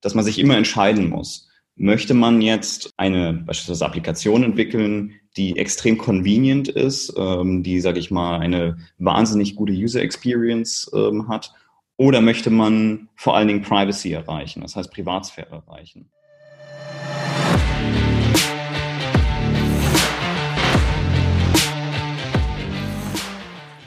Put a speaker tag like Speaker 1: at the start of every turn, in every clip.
Speaker 1: dass man sich immer entscheiden muss. Möchte man jetzt eine beispielsweise Applikation entwickeln, die extrem convenient ist, ähm, die, sage ich mal, eine wahnsinnig gute User Experience ähm, hat, oder möchte man vor allen Dingen Privacy erreichen, das heißt Privatsphäre erreichen?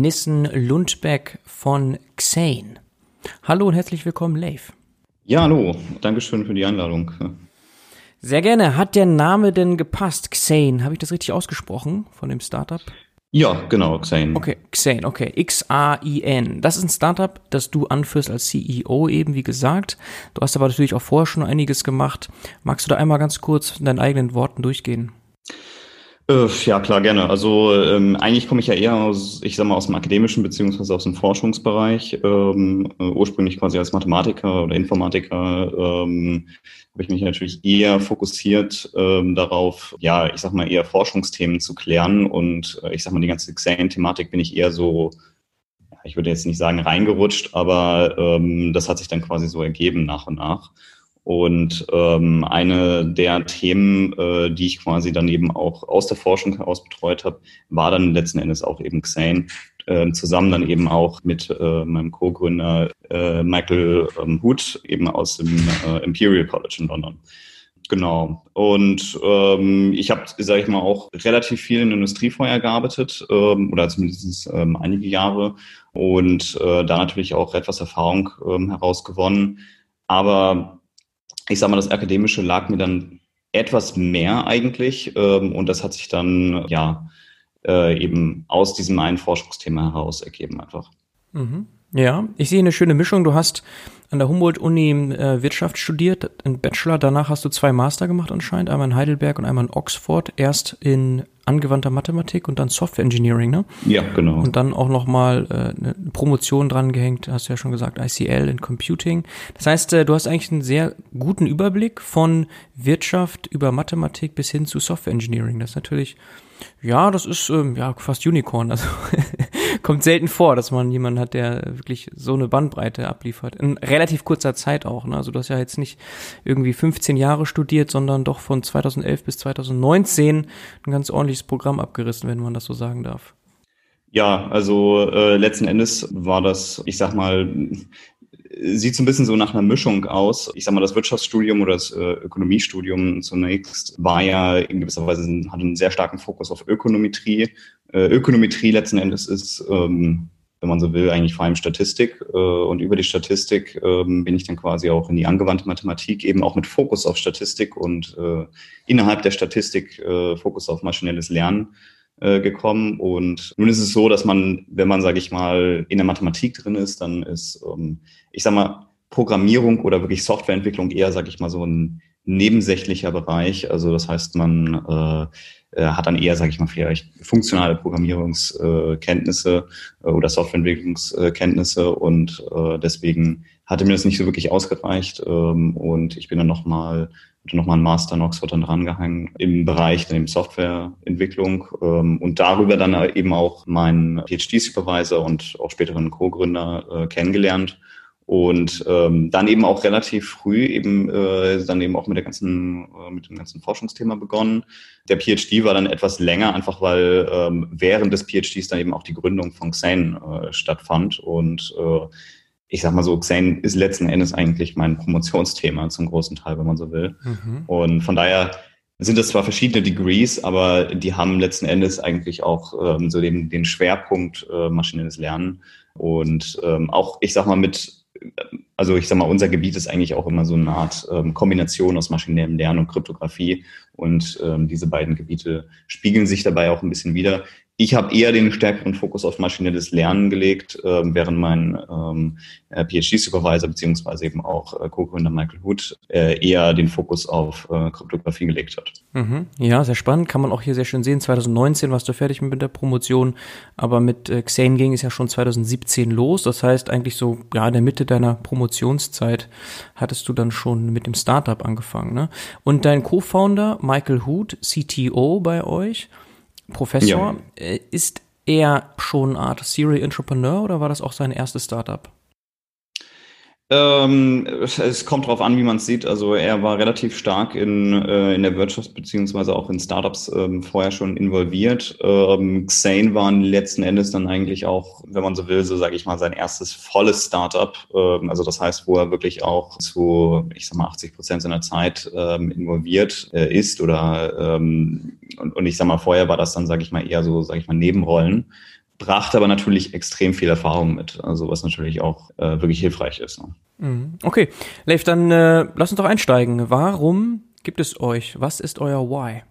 Speaker 2: Nissen-Lundbeck von Xane. Hallo und herzlich willkommen, Leif.
Speaker 1: Ja, hallo. Dankeschön für die Einladung.
Speaker 2: Sehr gerne. Hat der Name denn gepasst? Xane. Habe ich das richtig ausgesprochen von dem Startup?
Speaker 1: Ja, genau, Xane.
Speaker 2: Okay, Xane, okay. X-A-I-N. Das ist ein Startup, das du anführst als CEO eben, wie gesagt. Du hast aber natürlich auch vorher schon einiges gemacht. Magst du da einmal ganz kurz in deinen eigenen Worten durchgehen?
Speaker 1: Äh, ja, klar, gerne. Also ähm, eigentlich komme ich ja eher aus, ich sag mal, aus dem akademischen beziehungsweise aus dem Forschungsbereich. Ähm, äh, ursprünglich quasi als Mathematiker oder Informatiker ähm, habe ich mich natürlich eher fokussiert ähm, darauf, ja, ich sag mal, eher Forschungsthemen zu klären. Und äh, ich sag mal, die ganze Xane-Thematik bin ich eher so, ich würde jetzt nicht sagen reingerutscht, aber ähm, das hat sich dann quasi so ergeben nach und nach. Und ähm, eine der Themen, äh, die ich quasi dann eben auch aus der Forschung heraus betreut habe, war dann letzten Endes auch eben Xane, äh, zusammen dann eben auch mit äh, meinem Co-Gründer äh, Michael ähm, Hood eben aus dem äh, Imperial College in London. Genau. Und ähm, ich habe, sage ich mal, auch relativ viel in Industrie vorher gearbeitet ähm, oder zumindest ähm, einige Jahre und äh, da natürlich auch etwas Erfahrung ähm, herausgewonnen. Aber ich sage mal, das Akademische lag mir dann etwas mehr eigentlich ähm, und das hat sich dann ja äh, eben aus diesem einen Forschungsthema heraus ergeben einfach.
Speaker 2: Mhm. Ja, ich sehe eine schöne Mischung. Du hast an der Humboldt-Uni äh, Wirtschaft studiert, einen Bachelor. Danach hast du zwei Master gemacht anscheinend, einmal in Heidelberg und einmal in Oxford. Erst in angewandter Mathematik und dann Software Engineering, ne?
Speaker 1: Ja, genau.
Speaker 2: Und dann auch nochmal äh, eine Promotion dran gehängt, hast du ja schon gesagt, ICL in Computing. Das heißt, äh, du hast eigentlich einen sehr guten Überblick von Wirtschaft über Mathematik bis hin zu Software Engineering. Das ist natürlich ja, das ist ähm, ja fast Unicorn. Also kommt selten vor, dass man jemanden hat, der wirklich so eine Bandbreite abliefert. In relativ kurzer Zeit auch. Ne? Also du hast ja jetzt nicht irgendwie 15 Jahre studiert, sondern doch von 2011 bis 2019 ein ganz ordentliches Programm abgerissen, wenn man das so sagen darf.
Speaker 1: Ja, also äh, letzten Endes war das, ich sag mal, sieht so ein bisschen so nach einer Mischung aus. Ich sag mal, das Wirtschaftsstudium oder das äh, Ökonomiestudium zunächst war ja in gewisser Weise, hat einen sehr starken Fokus auf Ökonometrie. Äh, Ökonometrie letzten Endes ist, ähm, wenn man so will, eigentlich vor allem Statistik. Äh, und über die Statistik ähm, bin ich dann quasi auch in die angewandte Mathematik, eben auch mit Fokus auf Statistik und äh, innerhalb der Statistik äh, Fokus auf maschinelles Lernen äh, gekommen. Und nun ist es so, dass man, wenn man, sage ich mal, in der Mathematik drin ist, dann ist, ähm, ich sag mal, Programmierung oder wirklich Softwareentwicklung eher, sage ich mal, so ein nebensächlicher Bereich. Also das heißt, man äh, äh hat dann eher, sage ich mal, vielleicht funktionale Programmierungskenntnisse äh, oder Softwareentwicklungskenntnisse und äh, deswegen hatte mir das nicht so wirklich ausgereicht ähm, und ich bin dann nochmal nochmal einen Master in Oxford dann drangehangen im Bereich der Softwareentwicklung ähm, und darüber dann eben auch meinen PhD-Supervisor und auch späteren Co-Gründer äh, kennengelernt und ähm, dann eben auch relativ früh eben äh, dann eben auch mit der ganzen äh, mit dem ganzen Forschungsthema begonnen. Der PhD war dann etwas länger, einfach weil ähm, während des PhDs dann eben auch die Gründung von Xane äh, stattfand und äh, ich sag mal so, Xane ist letzten Endes eigentlich mein Promotionsthema zum großen Teil, wenn man so will. Mhm. Und von daher sind es zwar verschiedene Degrees, aber die haben letzten Endes eigentlich auch ähm, so den, den Schwerpunkt äh, maschinelles Lernen und ähm, auch, ich sag mal, mit, also ich sag mal, unser Gebiet ist eigentlich auch immer so eine Art ähm, Kombination aus maschinellem Lernen und Kryptographie und ähm, diese beiden Gebiete spiegeln sich dabei auch ein bisschen wieder. Ich habe eher den stärkeren Fokus auf maschinelles Lernen gelegt, äh, während mein ähm, äh, PhD-Supervisor beziehungsweise eben auch äh, Co-Gründer Michael Hood äh, eher den Fokus auf äh, Kryptographie gelegt hat.
Speaker 2: Mhm. Ja, sehr spannend. Kann man auch hier sehr schön sehen. 2019 warst du fertig mit der Promotion, aber mit äh, Xane ging es ja schon 2017 los. Das heißt, eigentlich so ja, in der Mitte deiner Promotionszeit hattest du dann schon mit dem Startup angefangen. Ne? Und dein Co-Founder Michael Hood, CTO bei euch, Professor, ja. Äh, ist er schon eine Art Serial Entrepreneur oder war das auch sein erstes Startup?
Speaker 1: Ähm, es kommt darauf an, wie man es sieht. Also er war relativ stark in, äh, in der Wirtschaft beziehungsweise auch in Startups ähm, vorher schon involviert. Ähm, Xane war letzten Endes dann eigentlich auch, wenn man so will, so sage ich mal, sein erstes volles Startup. Ähm, also das heißt, wo er wirklich auch zu, ich sag mal, 80 Prozent seiner Zeit ähm, involviert äh, ist oder ähm, und, und ich sag mal, vorher war das dann, sage ich mal, eher so, sage ich mal, Nebenrollen brachte aber natürlich extrem viel Erfahrung mit, also was natürlich auch äh, wirklich hilfreich ist. Ne?
Speaker 2: Mhm. Okay, Leif, dann äh, lass uns doch einsteigen. Warum gibt es euch? Was ist euer Why?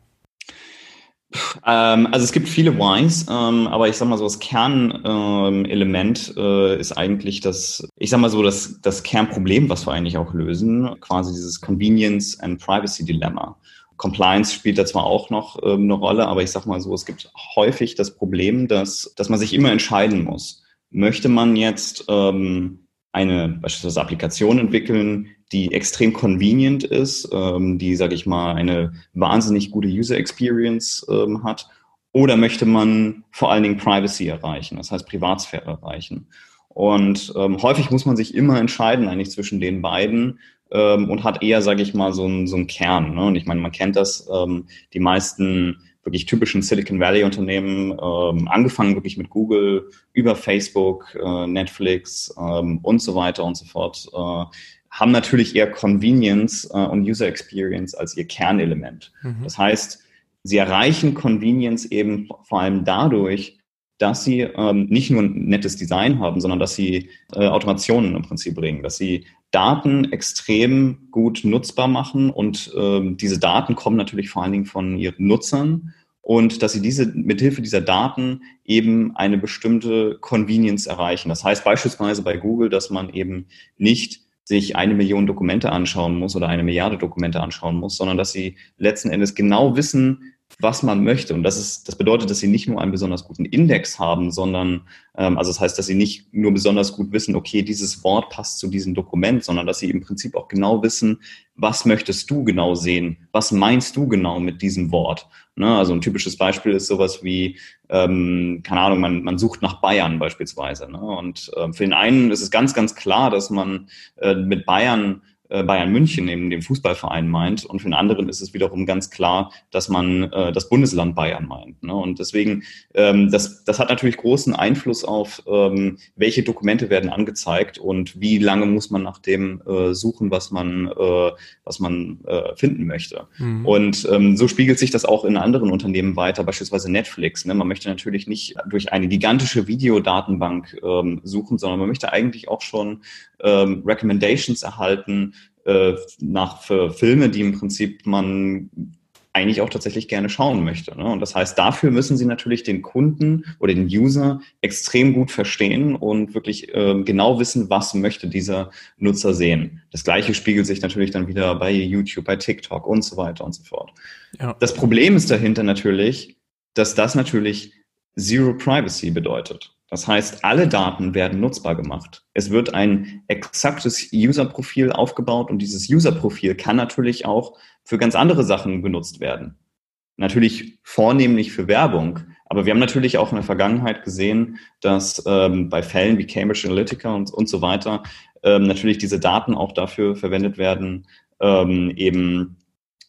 Speaker 1: Ähm, also es gibt viele Whys, ähm, aber ich sag mal so, das Kernelement ähm, äh, ist eigentlich das, ich sag mal so, das, das Kernproblem, was wir eigentlich auch lösen, quasi dieses Convenience and Privacy Dilemma. Compliance spielt da zwar auch noch ähm, eine Rolle, aber ich sag mal so, es gibt häufig das Problem, dass, dass man sich immer entscheiden muss. Möchte man jetzt ähm, eine beispielsweise Applikation entwickeln, die extrem convenient ist, ähm, die, sage ich mal, eine wahnsinnig gute User Experience ähm, hat, oder möchte man vor allen Dingen Privacy erreichen, das heißt Privatsphäre erreichen. Und ähm, häufig muss man sich immer entscheiden eigentlich zwischen den beiden ähm, und hat eher, sage ich mal, so einen so einen Kern. Ne? Und ich meine, man kennt das, ähm, die meisten wirklich typischen Silicon Valley Unternehmen, ähm, angefangen wirklich mit Google, über Facebook, äh, Netflix ähm, und so weiter und so fort, äh, haben natürlich eher Convenience äh, und User Experience als ihr Kernelement. Mhm. Das heißt, sie erreichen Convenience eben vor allem dadurch, dass sie ähm, nicht nur ein nettes Design haben, sondern dass sie äh, Automationen im Prinzip bringen, dass sie Daten extrem gut nutzbar machen und ähm, diese Daten kommen natürlich vor allen Dingen von ihren Nutzern und dass sie diese mithilfe dieser Daten eben eine bestimmte Convenience erreichen. Das heißt beispielsweise bei Google, dass man eben nicht sich eine Million Dokumente anschauen muss oder eine Milliarde Dokumente anschauen muss, sondern dass sie letzten Endes genau wissen, was man möchte. Und das ist, das bedeutet, dass sie nicht nur einen besonders guten Index haben, sondern, ähm, also das heißt, dass sie nicht nur besonders gut wissen, okay, dieses Wort passt zu diesem Dokument, sondern dass sie im Prinzip auch genau wissen, was möchtest du genau sehen? Was meinst du genau mit diesem Wort? Ne? Also ein typisches Beispiel ist sowas wie, ähm, keine Ahnung, man, man sucht nach Bayern beispielsweise. Ne? Und ähm, für den einen ist es ganz, ganz klar, dass man äh, mit Bayern Bayern München, eben dem Fußballverein meint. Und für den anderen ist es wiederum ganz klar, dass man äh, das Bundesland Bayern meint. Ne? Und deswegen, ähm, das, das hat natürlich großen Einfluss auf, ähm, welche Dokumente werden angezeigt und wie lange muss man nach dem äh, suchen, was man, äh, was man äh, finden möchte. Mhm. Und ähm, so spiegelt sich das auch in anderen Unternehmen weiter, beispielsweise Netflix. Ne? Man möchte natürlich nicht durch eine gigantische Videodatenbank ähm, suchen, sondern man möchte eigentlich auch schon ähm, Recommendations erhalten äh, nach für Filme, die im Prinzip man eigentlich auch tatsächlich gerne schauen möchte. Ne? Und das heißt, dafür müssen Sie natürlich den Kunden oder den User extrem gut verstehen und wirklich äh, genau wissen, was möchte dieser Nutzer sehen. Das Gleiche spiegelt sich natürlich dann wieder bei YouTube, bei TikTok und so weiter und so fort. Ja. Das Problem ist dahinter natürlich, dass das natürlich Zero Privacy bedeutet. Das heißt, alle Daten werden nutzbar gemacht. Es wird ein exaktes User-Profil aufgebaut und dieses User-Profil kann natürlich auch für ganz andere Sachen genutzt werden. Natürlich vornehmlich für Werbung, aber wir haben natürlich auch in der Vergangenheit gesehen, dass ähm, bei Fällen wie Cambridge Analytica und, und so weiter ähm, natürlich diese Daten auch dafür verwendet werden, ähm, eben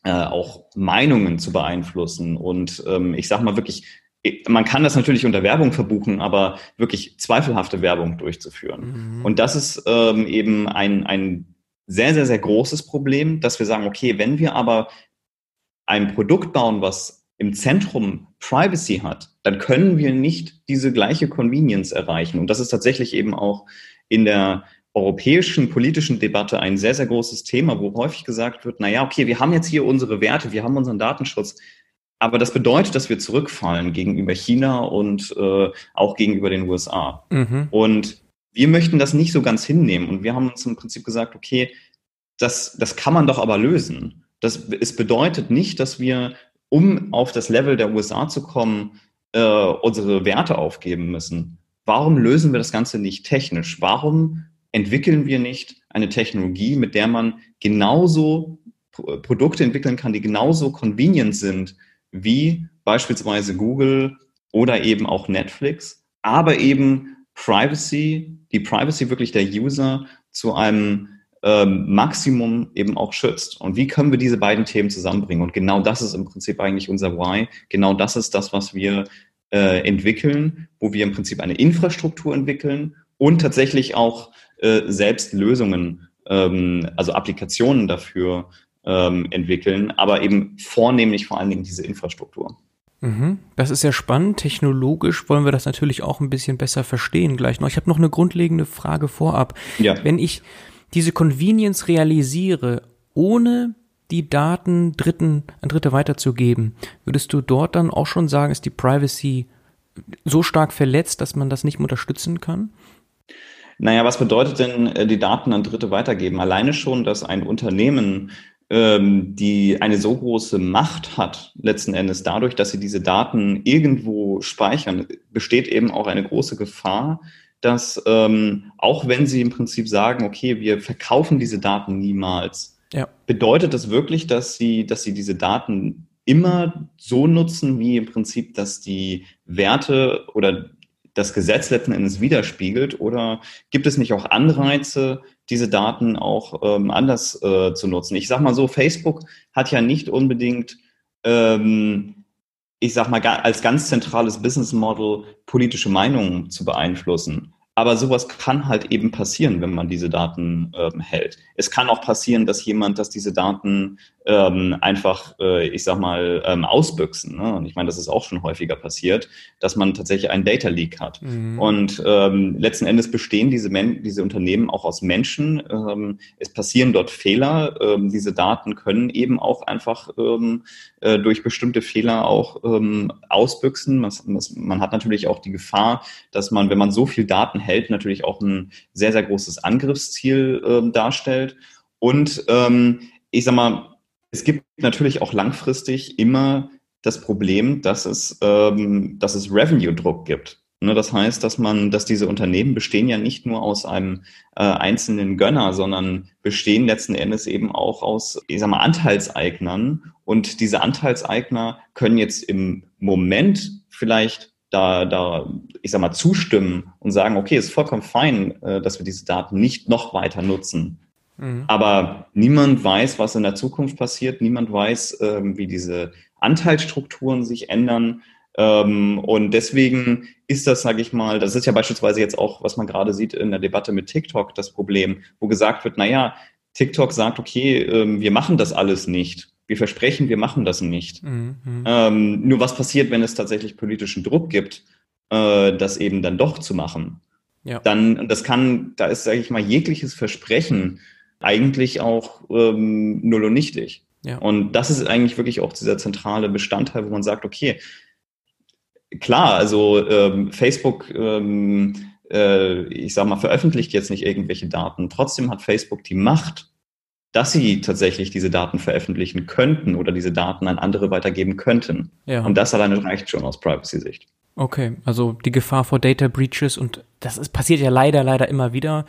Speaker 1: äh, auch Meinungen zu beeinflussen und ähm, ich sage mal wirklich man kann das natürlich unter Werbung verbuchen, aber wirklich zweifelhafte Werbung durchzuführen. Mhm. Und das ist ähm, eben ein, ein sehr, sehr, sehr großes Problem, dass wir sagen, okay, wenn wir aber ein Produkt bauen, was im Zentrum Privacy hat, dann können wir nicht diese gleiche Convenience erreichen. Und das ist tatsächlich eben auch in der europäischen politischen Debatte ein sehr, sehr großes Thema, wo häufig gesagt wird, na ja, okay, wir haben jetzt hier unsere Werte, wir haben unseren Datenschutz, aber das bedeutet, dass wir zurückfallen gegenüber China und äh, auch gegenüber den USA. Mhm. Und wir möchten das nicht so ganz hinnehmen. Und wir haben uns im Prinzip gesagt, okay, das, das kann man doch aber lösen. Das, es bedeutet nicht, dass wir, um auf das Level der USA zu kommen, äh, unsere Werte aufgeben müssen. Warum lösen wir das Ganze nicht technisch? Warum entwickeln wir nicht eine Technologie, mit der man genauso Produkte entwickeln kann, die genauso convenient sind wie beispielsweise Google oder eben auch Netflix, aber eben Privacy, die Privacy wirklich der User zu einem ähm, Maximum eben auch schützt. Und wie können wir diese beiden Themen zusammenbringen? Und genau das ist im Prinzip eigentlich unser Why. Genau das ist das, was wir äh, entwickeln, wo wir im Prinzip eine Infrastruktur entwickeln und tatsächlich auch äh, selbst Lösungen, ähm, also Applikationen dafür ähm, entwickeln, aber eben vornehmlich vor allen Dingen diese Infrastruktur.
Speaker 2: Mhm. Das ist sehr spannend. Technologisch wollen wir das natürlich auch ein bisschen besser verstehen gleich noch. Ich habe noch eine grundlegende Frage vorab. Ja. Wenn ich diese Convenience realisiere, ohne die Daten Dritten an Dritte weiterzugeben, würdest du dort dann auch schon sagen, ist die Privacy so stark verletzt, dass man das nicht mehr unterstützen kann?
Speaker 1: Naja, was bedeutet denn äh, die Daten an Dritte weitergeben? Alleine schon, dass ein Unternehmen ähm, die eine so große Macht hat, letzten Endes dadurch, dass sie diese Daten irgendwo speichern, besteht eben auch eine große Gefahr, dass ähm, auch wenn sie im Prinzip sagen, okay, wir verkaufen diese Daten niemals, ja. bedeutet das wirklich, dass sie, dass sie diese Daten immer so nutzen, wie im Prinzip, dass die Werte oder das Gesetz letzten Endes widerspiegelt? Oder gibt es nicht auch Anreize, diese Daten auch ähm, anders äh, zu nutzen? Ich sage mal so, Facebook hat ja nicht unbedingt, ähm, ich sage mal, als ganz zentrales Business Model politische Meinungen zu beeinflussen. Aber sowas kann halt eben passieren, wenn man diese Daten ähm, hält. Es kann auch passieren, dass jemand, dass diese Daten ähm, einfach, äh, ich sag mal, ähm, ausbüchsen. Ne? Und ich meine, das ist auch schon häufiger passiert, dass man tatsächlich einen Data Leak hat. Mhm. Und ähm, letzten Endes bestehen diese, Men diese Unternehmen auch aus Menschen. Ähm, es passieren dort Fehler. Ähm, diese Daten können eben auch einfach ähm, äh, durch bestimmte Fehler auch ähm, ausbüchsen. Man, man hat natürlich auch die Gefahr, dass man, wenn man so viel Daten hält, natürlich auch ein sehr, sehr großes Angriffsziel ähm, darstellt. Und ähm, ich sag mal, es gibt natürlich auch langfristig immer das Problem, dass es, ähm, dass es Revenue-Druck gibt. Ne, das heißt, dass man, dass diese Unternehmen bestehen ja nicht nur aus einem äh, einzelnen Gönner, sondern bestehen letzten Endes eben auch aus, ich sag mal, Anteilseignern. Und diese Anteilseigner können jetzt im Moment vielleicht da, da, ich sag mal, zustimmen und sagen, okay, ist vollkommen fein, äh, dass wir diese Daten nicht noch weiter nutzen. Mhm. Aber niemand weiß, was in der Zukunft passiert. Niemand weiß, ähm, wie diese Anteilsstrukturen sich ändern. Ähm, und deswegen ist das, sage ich mal, das ist ja beispielsweise jetzt auch, was man gerade sieht in der Debatte mit TikTok, das Problem, wo gesagt wird, naja, TikTok sagt, okay, ähm, wir machen das alles nicht. Wir versprechen, wir machen das nicht. Mhm. Ähm, nur was passiert, wenn es tatsächlich politischen Druck gibt, äh, das eben dann doch zu machen? Ja. Dann, das kann, da ist, sage ich mal, jegliches Versprechen eigentlich auch ähm, null und nichtig. Ja. Und das ist eigentlich wirklich auch dieser zentrale Bestandteil, wo man sagt, okay, klar, also ähm, Facebook, ähm, äh, ich sag mal, veröffentlicht jetzt nicht irgendwelche Daten. Trotzdem hat Facebook die Macht, dass sie tatsächlich diese Daten veröffentlichen könnten oder diese Daten an andere weitergeben könnten. Ja. Und das alleine reicht schon aus Privacy-Sicht.
Speaker 2: Okay, also die Gefahr vor Data Breaches und das ist, passiert ja leider, leider immer wieder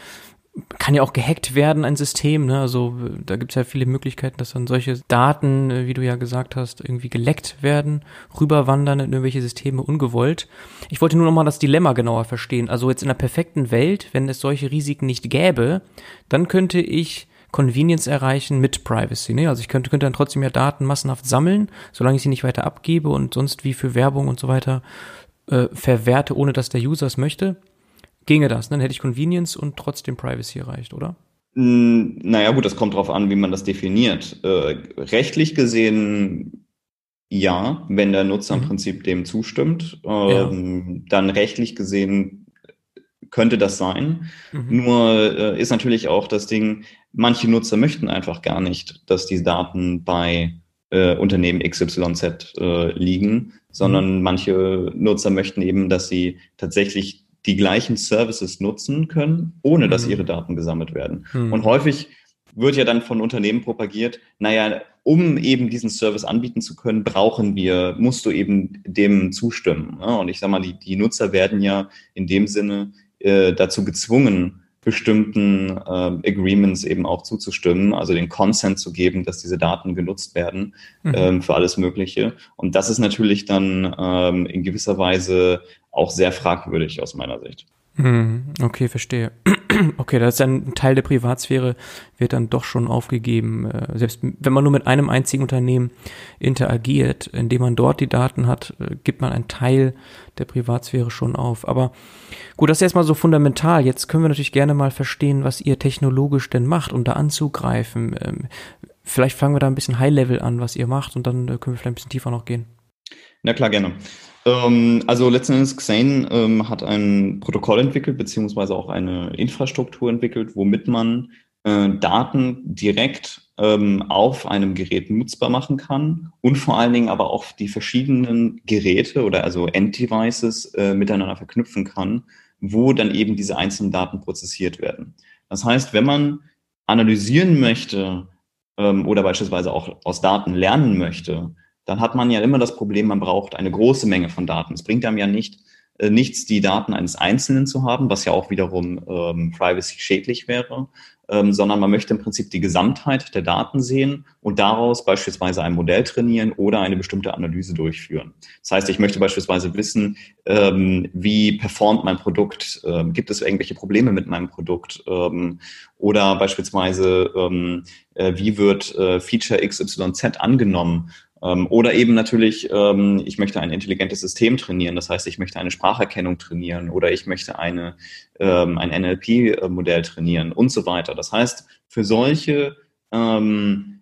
Speaker 2: kann ja auch gehackt werden, ein System. Ne? Also da gibt es ja viele Möglichkeiten, dass dann solche Daten, äh, wie du ja gesagt hast, irgendwie geleckt werden, rüberwandern in irgendwelche Systeme ungewollt. Ich wollte nur noch mal das Dilemma genauer verstehen. Also jetzt in einer perfekten Welt, wenn es solche Risiken nicht gäbe, dann könnte ich Convenience erreichen mit Privacy. Ne? Also ich könnte, könnte dann trotzdem ja Daten massenhaft sammeln, solange ich sie nicht weiter abgebe und sonst wie für Werbung und so weiter äh, verwerte, ohne dass der User es möchte ginge das. Dann hätte ich Convenience und trotzdem Privacy erreicht, oder?
Speaker 1: Hm, naja, gut, das kommt darauf an, wie man das definiert. Äh, rechtlich gesehen ja, wenn der Nutzer mhm. im Prinzip dem zustimmt. Ähm, ja. Dann rechtlich gesehen könnte das sein. Mhm. Nur äh, ist natürlich auch das Ding, manche Nutzer möchten einfach gar nicht, dass die Daten bei äh, Unternehmen XYZ äh, liegen, sondern mhm. manche Nutzer möchten eben, dass sie tatsächlich die gleichen Services nutzen können, ohne dass mhm. ihre Daten gesammelt werden. Mhm. Und häufig wird ja dann von Unternehmen propagiert, naja, um eben diesen Service anbieten zu können, brauchen wir, musst du eben dem zustimmen. Ne? Und ich sage mal, die, die Nutzer werden ja in dem Sinne äh, dazu gezwungen, bestimmten äh, Agreements eben auch zuzustimmen, also den Consent zu geben, dass diese Daten genutzt werden mhm. ähm, für alles Mögliche. Und das ist natürlich dann ähm, in gewisser Weise auch sehr fragwürdig aus meiner Sicht.
Speaker 2: Hm, okay, verstehe. Okay, das ist ein Teil der Privatsphäre, wird dann doch schon aufgegeben. Äh, selbst wenn man nur mit einem einzigen Unternehmen interagiert, indem man dort die Daten hat, äh, gibt man einen Teil der Privatsphäre schon auf. Aber gut, das ist erstmal so fundamental. Jetzt können wir natürlich gerne mal verstehen, was ihr technologisch denn macht, um da anzugreifen. Ähm, vielleicht fangen wir da ein bisschen High-Level an, was ihr macht, und dann äh, können wir vielleicht ein bisschen tiefer noch gehen.
Speaker 1: Na klar, gerne. Ähm, also letzten Endes Xane ähm, hat ein Protokoll entwickelt, beziehungsweise auch eine Infrastruktur entwickelt, womit man äh, Daten direkt ähm, auf einem Gerät nutzbar machen kann und vor allen Dingen aber auch die verschiedenen Geräte oder also End-Devices äh, miteinander verknüpfen kann, wo dann eben diese einzelnen Daten prozessiert werden. Das heißt, wenn man analysieren möchte ähm, oder beispielsweise auch aus Daten lernen möchte, dann hat man ja immer das Problem, man braucht eine große Menge von Daten. Es bringt einem ja nicht äh, nichts, die Daten eines Einzelnen zu haben, was ja auch wiederum ähm, privacy schädlich wäre, ähm, sondern man möchte im Prinzip die Gesamtheit der Daten sehen und daraus beispielsweise ein Modell trainieren oder eine bestimmte Analyse durchführen. Das heißt, ich möchte beispielsweise wissen, ähm, wie performt mein Produkt, ähm, gibt es irgendwelche Probleme mit meinem Produkt ähm, oder beispielsweise, ähm, äh, wie wird äh, Feature XYZ angenommen oder eben natürlich, ähm, ich möchte ein intelligentes System trainieren. Das heißt, ich möchte eine Spracherkennung trainieren oder ich möchte eine, ähm, ein NLP-Modell trainieren und so weiter. Das heißt, für solche ähm,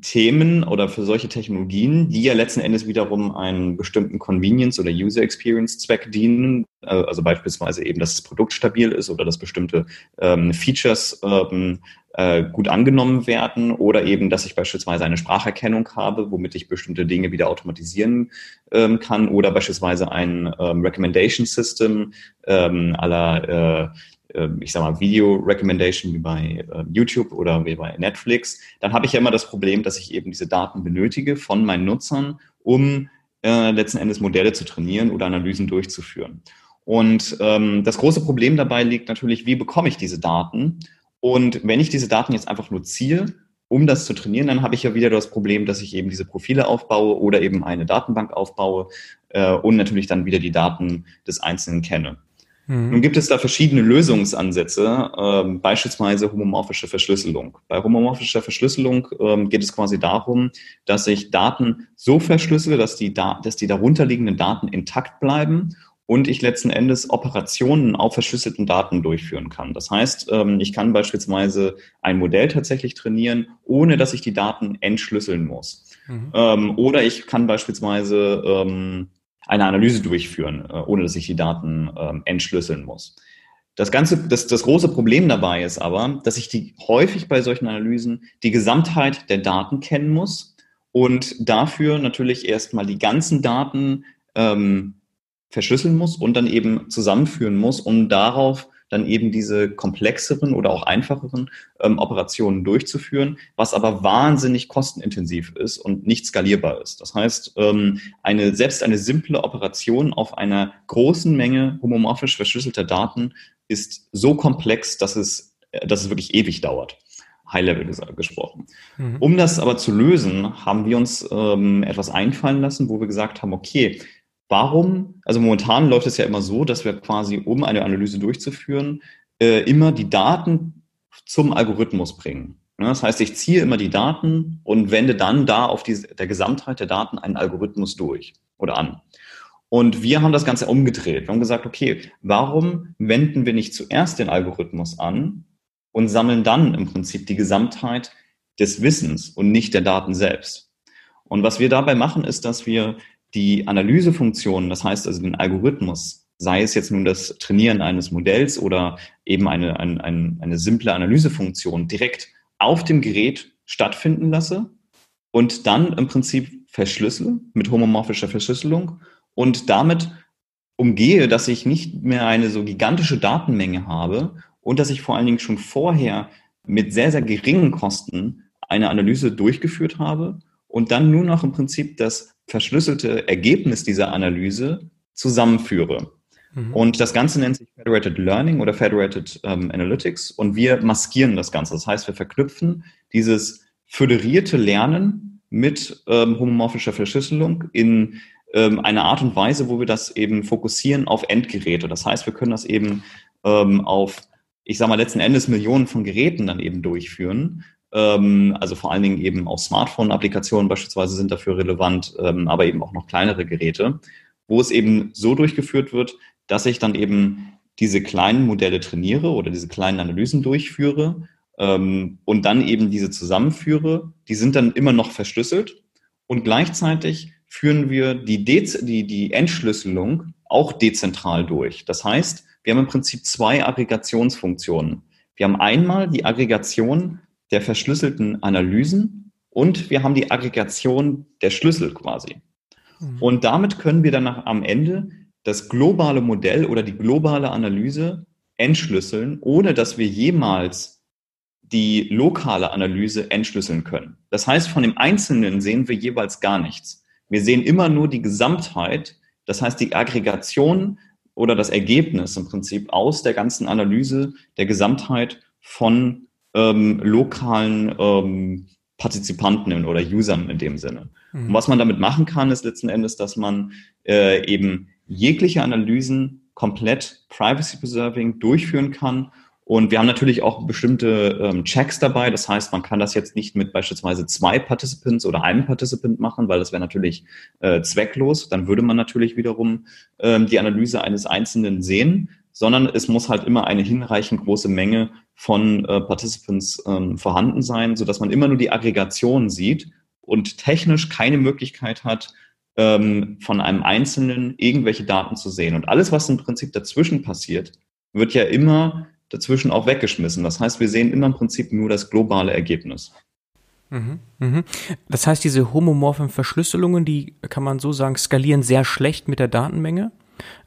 Speaker 1: Themen oder für solche Technologien, die ja letzten Endes wiederum einen bestimmten Convenience oder User Experience Zweck dienen, äh, also beispielsweise eben, dass das Produkt stabil ist oder dass bestimmte ähm, Features ähm, äh, gut angenommen werden oder eben, dass ich beispielsweise eine Spracherkennung habe, womit ich bestimmte Dinge wieder automatisieren ähm, kann oder beispielsweise ein ähm, Recommendation System ähm, aller äh, ich sag mal, Video Recommendation wie bei äh, YouTube oder wie bei Netflix, dann habe ich ja immer das Problem, dass ich eben diese Daten benötige von meinen Nutzern, um äh, letzten Endes Modelle zu trainieren oder Analysen durchzuführen. Und ähm, das große Problem dabei liegt natürlich, wie bekomme ich diese Daten? Und wenn ich diese Daten jetzt einfach nur ziehe, um das zu trainieren, dann habe ich ja wieder das Problem, dass ich eben diese Profile aufbaue oder eben eine Datenbank aufbaue äh, und natürlich dann wieder die Daten des Einzelnen kenne. Mhm. Nun gibt es da verschiedene Lösungsansätze, ähm, beispielsweise homomorphische Verschlüsselung. Bei homomorphischer Verschlüsselung ähm, geht es quasi darum, dass ich Daten so verschlüssele, dass die, da dass die darunterliegenden Daten intakt bleiben und ich letzten Endes Operationen auf verschlüsselten Daten durchführen kann. Das heißt, ähm, ich kann beispielsweise ein Modell tatsächlich trainieren, ohne dass ich die Daten entschlüsseln muss. Mhm. Ähm, oder ich kann beispielsweise ähm, eine Analyse durchführen, äh, ohne dass ich die Daten ähm, entschlüsseln muss. Das ganze, das, das große Problem dabei ist aber, dass ich die häufig bei solchen Analysen die Gesamtheit der Daten kennen muss und dafür natürlich erstmal die ganzen Daten ähm, verschlüsseln muss und dann eben zusammenführen muss, um darauf dann eben diese komplexeren oder auch einfacheren ähm, Operationen durchzuführen, was aber wahnsinnig kostenintensiv ist und nicht skalierbar ist. Das heißt, ähm, eine, selbst eine simple Operation auf einer großen Menge homomorphisch verschlüsselter Daten ist so komplex, dass es, äh, dass es wirklich ewig dauert. High-Level gesprochen. Mhm. Um das aber zu lösen, haben wir uns ähm, etwas einfallen lassen, wo wir gesagt haben, okay, Warum? Also momentan läuft es ja immer so, dass wir quasi, um eine Analyse durchzuführen, äh, immer die Daten zum Algorithmus bringen. Ne? Das heißt, ich ziehe immer die Daten und wende dann da auf die, der Gesamtheit der Daten einen Algorithmus durch oder an. Und wir haben das Ganze umgedreht. Wir haben gesagt, okay, warum wenden wir nicht zuerst den Algorithmus an und sammeln dann im Prinzip die Gesamtheit des Wissens und nicht der Daten selbst? Und was wir dabei machen, ist, dass wir die Analysefunktion, das heißt also den Algorithmus, sei es jetzt nun das Trainieren eines Modells oder eben eine, eine, eine, eine simple Analysefunktion, direkt auf dem Gerät stattfinden lasse und dann im Prinzip verschlüssele mit homomorphischer Verschlüsselung und damit umgehe, dass ich nicht mehr eine so gigantische Datenmenge habe und dass ich vor allen Dingen schon vorher mit sehr, sehr geringen Kosten eine Analyse durchgeführt habe und dann nur noch im Prinzip das verschlüsselte Ergebnis dieser Analyse zusammenführe. Mhm. Und das Ganze nennt sich Federated Learning oder Federated ähm, Analytics und wir maskieren das Ganze. Das heißt, wir verknüpfen dieses föderierte Lernen mit ähm, homomorphischer Verschlüsselung in ähm, einer Art und Weise, wo wir das eben fokussieren auf Endgeräte. Das heißt, wir können das eben ähm, auf, ich sage mal, letzten Endes Millionen von Geräten dann eben durchführen. Ähm, also vor allen Dingen eben auch Smartphone-Applikationen beispielsweise sind dafür relevant, ähm, aber eben auch noch kleinere Geräte, wo es eben so durchgeführt wird, dass ich dann eben diese kleinen Modelle trainiere oder diese kleinen Analysen durchführe ähm, und dann eben diese zusammenführe. Die sind dann immer noch verschlüsselt und gleichzeitig führen wir die, Dez die, die Entschlüsselung auch dezentral durch. Das heißt, wir haben im Prinzip zwei Aggregationsfunktionen. Wir haben einmal die Aggregation der verschlüsselten Analysen und wir haben die Aggregation der Schlüssel quasi. Mhm. Und damit können wir dann am Ende das globale Modell oder die globale Analyse entschlüsseln, ohne dass wir jemals die lokale Analyse entschlüsseln können. Das heißt, von dem Einzelnen sehen wir jeweils gar nichts. Wir sehen immer nur die Gesamtheit, das heißt die Aggregation oder das Ergebnis im Prinzip aus der ganzen Analyse der Gesamtheit von ähm, lokalen ähm, Partizipanten oder Usern in dem Sinne. Mhm. Und was man damit machen kann, ist letzten Endes, dass man äh, eben jegliche Analysen komplett privacy preserving durchführen kann und wir haben natürlich auch bestimmte ähm, Checks dabei. Das heißt, man kann das jetzt nicht mit beispielsweise zwei Participants oder einem Participant machen, weil das wäre natürlich äh, zwecklos. Dann würde man natürlich wiederum ähm, die Analyse eines Einzelnen sehen, sondern es muss halt immer eine hinreichend große Menge von äh, Participants ähm, vorhanden sein, sodass man immer nur die Aggregation sieht und technisch keine Möglichkeit hat, ähm, von einem Einzelnen irgendwelche Daten zu sehen. Und alles, was im Prinzip dazwischen passiert, wird ja immer dazwischen auch weggeschmissen. Das heißt, wir sehen immer im Prinzip nur das globale Ergebnis.
Speaker 2: Mhm, mhm. Das heißt, diese homomorphen Verschlüsselungen, die kann man so sagen, skalieren sehr schlecht mit der Datenmenge.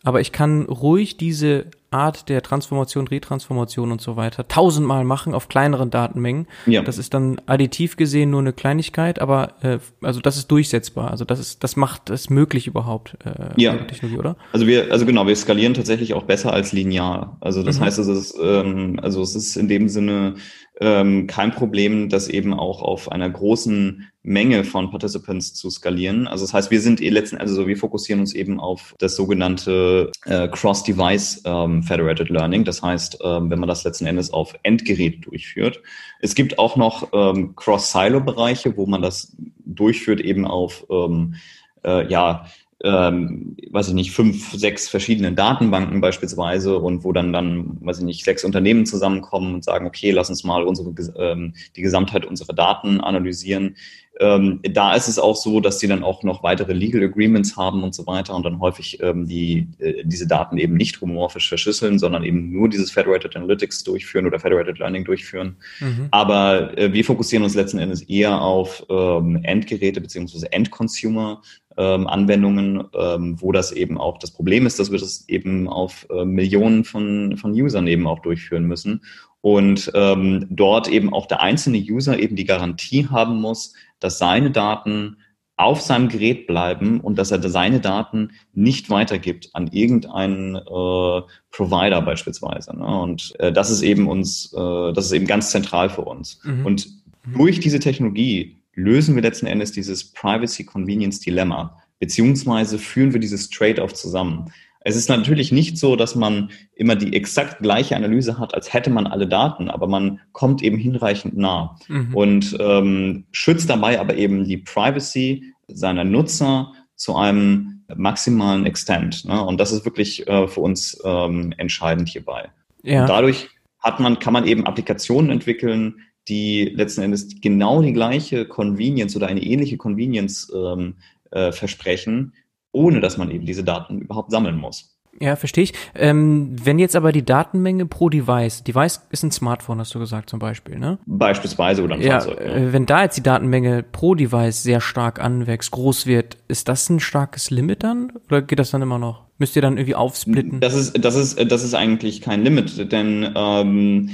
Speaker 2: Aber ich kann ruhig diese Art der Transformation, Retransformation und so weiter tausendmal machen auf kleineren Datenmengen. Ja. Das ist dann additiv gesehen nur eine Kleinigkeit, aber äh, also das ist durchsetzbar. Also das ist, das macht es möglich überhaupt
Speaker 1: äh, ja. Technologie, oder? Also wir, also genau, wir skalieren tatsächlich auch besser als linear. Also das mhm. heißt, es ist, ähm, also es ist in dem Sinne ähm, kein Problem, das eben auch auf einer großen Menge von Participants zu skalieren. Also das heißt, wir sind eh letzten, also wir fokussieren uns eben auf das sogenannte äh, Cross-Device ähm, Federated Learning. Das heißt, ähm, wenn man das letzten Endes auf Endgerät durchführt. Es gibt auch noch ähm, Cross-Silo-Bereiche, wo man das durchführt eben auf ähm, äh, ja ähm, weiß ich nicht, fünf, sechs verschiedenen Datenbanken beispielsweise und wo dann dann, weiß ich nicht, sechs Unternehmen zusammenkommen und sagen, okay, lass uns mal unsere, ähm, die Gesamtheit unserer Daten analysieren. Ähm, da ist es auch so, dass die dann auch noch weitere Legal Agreements haben und so weiter und dann häufig ähm, die, äh, diese Daten eben nicht homomorphisch verschlüsseln, sondern eben nur dieses Federated Analytics durchführen oder Federated Learning durchführen. Mhm. Aber äh, wir fokussieren uns letzten Endes eher auf ähm, Endgeräte beziehungsweise Endconsumer ähm, Anwendungen, ähm, wo das eben auch das Problem ist, dass wir das eben auf äh, Millionen von, von Usern eben auch durchführen müssen. Und ähm, dort eben auch der einzelne User eben die Garantie haben muss, dass seine Daten auf seinem Gerät bleiben und dass er seine Daten nicht weitergibt an irgendeinen äh, Provider beispielsweise. Ne? Und äh, das ist eben uns, äh, das ist eben ganz zentral für uns. Mhm. Und durch diese Technologie lösen wir letzten Endes dieses Privacy Convenience Dilemma, beziehungsweise führen wir dieses Trade-off zusammen. Es ist natürlich nicht so, dass man immer die exakt gleiche Analyse hat, als hätte man alle Daten, aber man kommt eben hinreichend nah mhm. und ähm, schützt dabei aber eben die Privacy seiner Nutzer zu einem maximalen Extent. Ne? Und das ist wirklich äh, für uns ähm, entscheidend hierbei. Ja. Und dadurch hat man, kann man eben Applikationen entwickeln, die letzten Endes genau die gleiche Convenience oder eine ähnliche Convenience ähm, äh, versprechen, ohne dass man eben diese Daten überhaupt sammeln muss.
Speaker 2: Ja, verstehe ich. Ähm, wenn jetzt aber die Datenmenge pro Device, Device ist ein Smartphone, hast du gesagt zum Beispiel, ne?
Speaker 1: Beispielsweise oder ein
Speaker 2: ja, Fahrzeug. Ja. Äh, wenn da jetzt die Datenmenge pro Device sehr stark anwächst, groß wird, ist das ein starkes Limit dann? Oder geht das dann immer noch? Müsst ihr dann irgendwie aufsplitten?
Speaker 1: Das ist, das ist, das ist eigentlich kein Limit, denn ähm,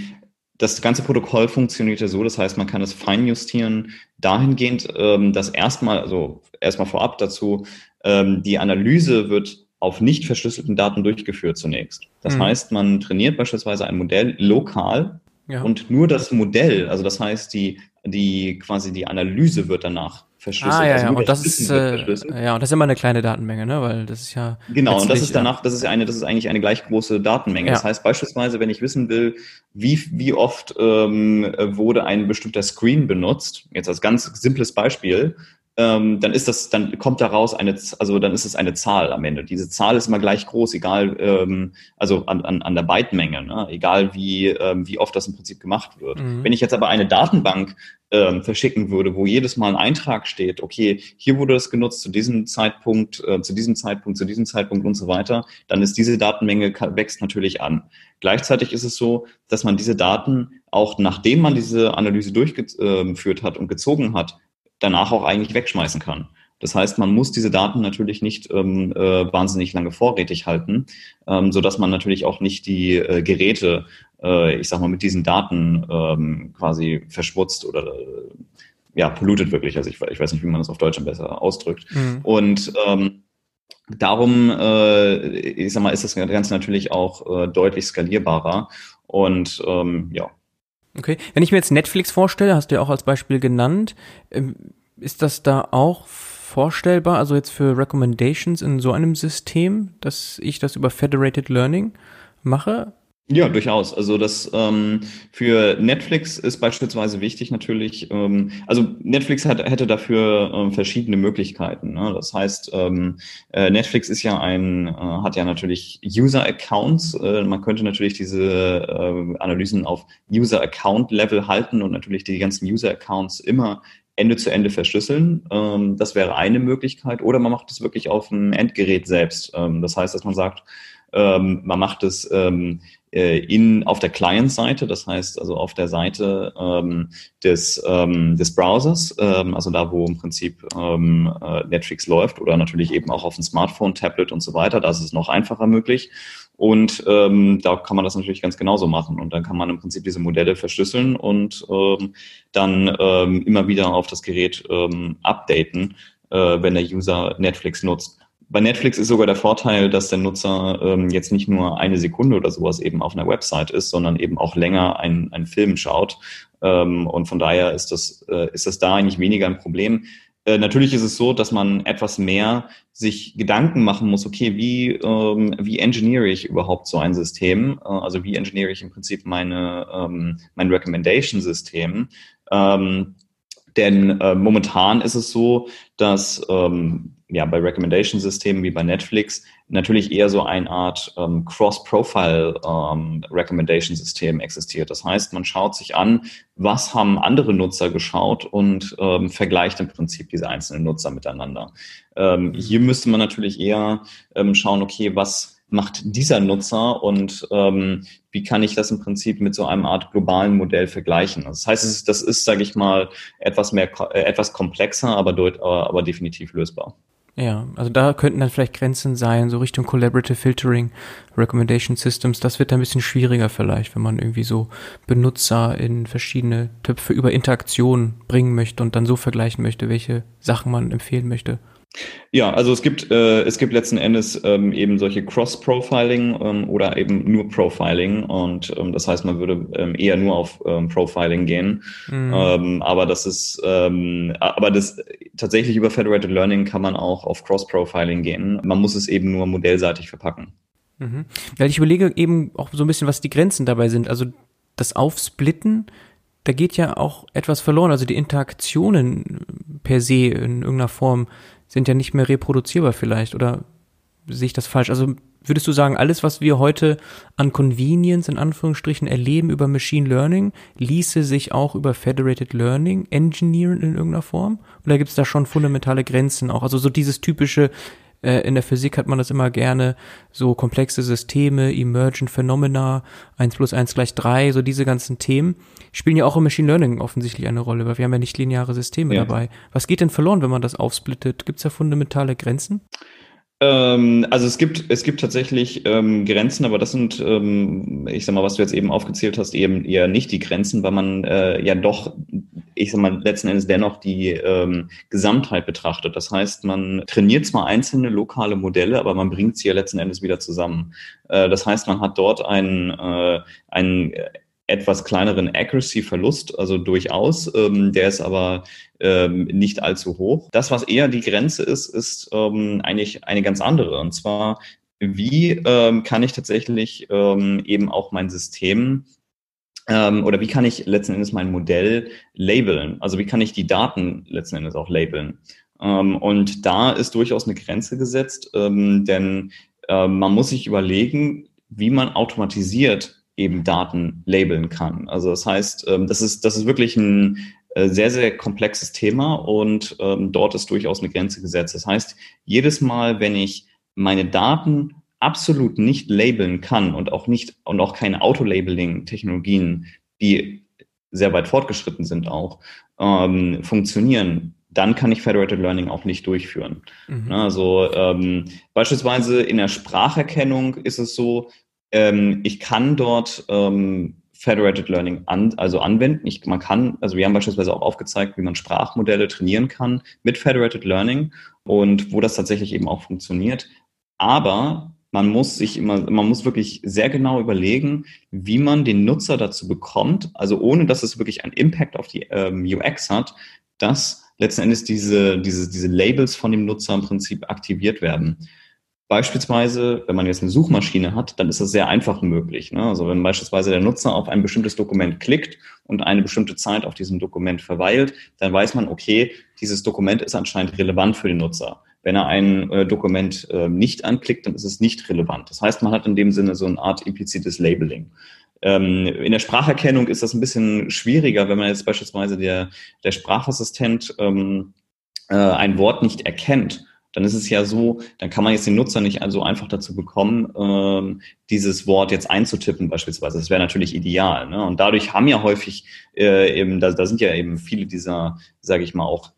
Speaker 1: das ganze Protokoll funktioniert ja so, das heißt, man kann es feinjustieren dahingehend, ähm, dass erstmal, also erstmal vorab dazu, ähm, die Analyse wird auf nicht verschlüsselten Daten durchgeführt zunächst. Das mhm. heißt, man trainiert beispielsweise ein Modell lokal ja. und nur das Modell, also das heißt, die, die quasi die Analyse wird danach verschlüsselt.
Speaker 2: Ah, ja,
Speaker 1: also
Speaker 2: ja. Und das ist, äh, ja, und das ist immer eine kleine Datenmenge, ne, weil das ist ja.
Speaker 1: Genau, und das ist danach, das ist eine, das ist eigentlich eine gleich große Datenmenge. Ja. Das heißt beispielsweise, wenn ich wissen will, wie, wie oft ähm, wurde ein bestimmter Screen benutzt, jetzt als ganz simples Beispiel, ähm, dann ist das, dann kommt daraus eine, also dann ist es eine Zahl am Ende. Diese Zahl ist immer gleich groß, egal, ähm, also an, an, an der Bytemenge, ne? egal wie, ähm, wie oft das im Prinzip gemacht wird. Mhm. Wenn ich jetzt aber eine Datenbank ähm, verschicken würde, wo jedes Mal ein Eintrag steht, okay, hier wurde das genutzt zu diesem Zeitpunkt, äh, zu diesem Zeitpunkt, zu diesem Zeitpunkt und so weiter, dann ist diese Datenmenge wächst natürlich an. Gleichzeitig ist es so, dass man diese Daten auch nachdem man diese Analyse durchgeführt hat und gezogen hat, danach auch eigentlich wegschmeißen kann. Das heißt, man muss diese Daten natürlich nicht ähm, äh, wahnsinnig lange vorrätig halten, ähm, so dass man natürlich auch nicht die äh, Geräte, äh, ich sag mal, mit diesen Daten ähm, quasi verschmutzt oder äh, ja pollutet wirklich. Also ich, ich, weiß nicht, wie man das auf Deutsch besser ausdrückt. Mhm. Und ähm, darum, äh, ich sag mal, ist das Ganze natürlich auch äh, deutlich skalierbarer. Und ähm, ja,
Speaker 2: Okay. Wenn ich mir jetzt Netflix vorstelle, hast du ja auch als Beispiel genannt, ähm, ist das da auch vorstellbar, also jetzt für Recommendations in so einem System, dass ich das über Federated Learning mache?
Speaker 1: Ja, durchaus. Also das ähm, für Netflix ist beispielsweise wichtig natürlich, ähm, also Netflix hat, hätte dafür ähm, verschiedene Möglichkeiten. Ne? Das heißt, ähm, äh, Netflix ist ja ein, äh, hat ja natürlich User-Accounts. Äh, man könnte natürlich diese äh, Analysen auf User-Account-Level halten und natürlich die ganzen User-Accounts immer Ende zu Ende verschlüsseln. Ähm, das wäre eine Möglichkeit. Oder man macht es wirklich auf dem Endgerät selbst. Ähm, das heißt, dass man sagt, ähm, man macht es ähm, äh, in, auf der Client-Seite, das heißt also auf der Seite ähm, des, ähm, des Browsers, ähm, also da, wo im Prinzip ähm, äh, Netflix läuft oder natürlich eben auch auf dem Smartphone, Tablet und so weiter, da ist es noch einfacher möglich. Und ähm, da kann man das natürlich ganz genauso machen. Und dann kann man im Prinzip diese Modelle verschlüsseln und ähm, dann ähm, immer wieder auf das Gerät ähm, updaten, äh, wenn der User Netflix nutzt. Bei Netflix ist sogar der Vorteil, dass der Nutzer ähm, jetzt nicht nur eine Sekunde oder sowas eben auf einer Website ist, sondern eben auch länger einen, einen Film schaut. Ähm, und von daher ist das, äh, ist das da eigentlich weniger ein Problem. Äh, natürlich ist es so, dass man etwas mehr sich Gedanken machen muss, okay, wie, ähm, wie engineere ich überhaupt so ein System? Äh, also wie engineere ich im Prinzip meine, ähm, mein Recommendation-System? Ähm, denn äh, momentan ist es so, dass ähm, ja bei Recommendation-Systemen wie bei Netflix natürlich eher so eine Art ähm, Cross-Profile ähm, existiert. Das heißt, man schaut sich an, was haben andere Nutzer geschaut und ähm, vergleicht im Prinzip diese einzelnen Nutzer miteinander. Ähm, hier müsste man natürlich eher ähm, schauen, okay, was macht dieser Nutzer und ähm, wie kann ich das im Prinzip mit so einem Art globalen Modell vergleichen. Das heißt, das ist, sage ich mal, etwas mehr, äh, etwas komplexer, aber, aber, aber definitiv lösbar.
Speaker 2: Ja, also da könnten dann vielleicht Grenzen sein, so Richtung Collaborative Filtering, Recommendation Systems. Das wird ein bisschen schwieriger vielleicht, wenn man irgendwie so Benutzer in verschiedene Töpfe über Interaktion bringen möchte und dann so vergleichen möchte, welche Sachen man empfehlen möchte.
Speaker 1: Ja, also es gibt, äh, es gibt letzten Endes ähm, eben solche Cross-Profiling ähm, oder eben nur Profiling und ähm, das heißt, man würde ähm, eher nur auf ähm, Profiling gehen. Mhm. Ähm, aber das ist, ähm, aber das tatsächlich über Federated Learning kann man auch auf Cross-Profiling gehen. Man muss es eben nur modellseitig verpacken.
Speaker 2: Mhm. Weil ich überlege eben auch so ein bisschen, was die Grenzen dabei sind. Also das Aufsplitten, da geht ja auch etwas verloren. Also die Interaktionen per se in irgendeiner Form sind ja nicht mehr reproduzierbar vielleicht oder sehe ich das falsch? Also würdest du sagen, alles, was wir heute an Convenience in Anführungsstrichen erleben über Machine Learning, ließe sich auch über Federated Learning engineeren in irgendeiner Form? Oder gibt es da schon fundamentale Grenzen auch? Also so dieses typische, Äh, in der Physik hat man das immer gerne, so komplexe Systeme, Emergent Phenomena, 1 plus 1 gleich 3, so diese ganzen Themen spielen ja auch im Machine Learning offensichtlich eine Rolle, weil wir haben ja nicht lineare Systeme ja. dabei. Was geht denn verloren, wenn man das aufsplittet? Gibt es da fundamentale Grenzen?
Speaker 1: Ähm, also es gibt, es gibt tatsächlich ähm, Grenzen, aber das sind, ähm, ich sag mal, was du jetzt eben aufgezählt hast, eben eher nicht die Grenzen, weil man äh, ja doch, ich sag mal, letzten Endes dennoch die ähm, Gesamtheit betrachtet. Das heißt, man trainiert zwar einzelne lokale Modelle, aber man bringt sie ja letzten Endes wieder zusammen. Äh, das heißt, man hat dort einen, äh, einen etwas kleineren Accuracy-Verlust, also durchaus. Ähm, der ist aber ähm, nicht allzu hoch. Das, was eher die Grenze ist, ist ähm, eigentlich eine ganz andere. Und zwar, wie ähm, kann ich tatsächlich ähm, eben auch mein System ähm, oder wie kann ich letzten Endes mein Modell labeln? Also wie kann ich die Daten letzten Endes auch labeln? Und da ist durchaus eine Grenze gesetzt, denn äh, man muss sich überlegen, wie man automatisiert eben Daten labeln kann. Also das heißt, ähm, das ist, das ist wirklich ein äh, sehr, sehr komplexes Thema und ähm, dort ist durchaus eine Grenze gesetzt. Das heißt, jedes Mal, wenn ich meine Daten absolut nicht labeln kann und auch nicht und auch keine Auto-Labeling-Technologien, die sehr weit fortgeschritten sind, auch ähm, funktionieren, dann kann ich Federated Learning auch nicht durchführen. Mhm. Also ähm, beispielsweise in der Spracherkennung ist es so, ähm, ich kann dort ähm, Federated Learning an, also anwenden. Ich, man kann, also wir haben beispielsweise auch aufgezeigt, wie man Sprachmodelle trainieren kann mit Federated Learning und wo das tatsächlich eben auch funktioniert. Aber man muss sich immer, man muss wirklich sehr genau überlegen, wie man den Nutzer dazu bekommt, also ohne dass es wirklich einen Impact auf die ähm, UX hat, dass letzten Endes diese, diese, diese Labels von dem Nutzer im Prinzip aktiviert werden. Beispielsweise, wenn man jetzt eine Suchmaschine hat, dann ist das sehr einfach möglich. Ne? Also wenn beispielsweise der Nutzer auf ein bestimmtes Dokument klickt und eine bestimmte Zeit auf diesem Dokument verweilt, dann weiß man, okay, dieses Dokument ist anscheinend relevant für den Nutzer. Wenn er ein äh, Dokument äh, nicht anklickt, dann ist es nicht relevant. Das heißt, man hat in dem Sinne so eine Art implizites Labeling. Ähm, in der Spracherkennung ist das ein bisschen schwieriger, wenn man jetzt beispielsweise der, der Sprachassistent ähm, äh, ein Wort nicht erkennt dann ist es ja so, dann kann man jetzt den Nutzer nicht also einfach dazu bekommen, ähm, dieses Wort jetzt einzutippen beispielsweise. Das wäre natürlich ideal. Ne? Und dadurch haben ja häufig äh, eben, da, da sind ja eben viele dieser, sage ich mal, auch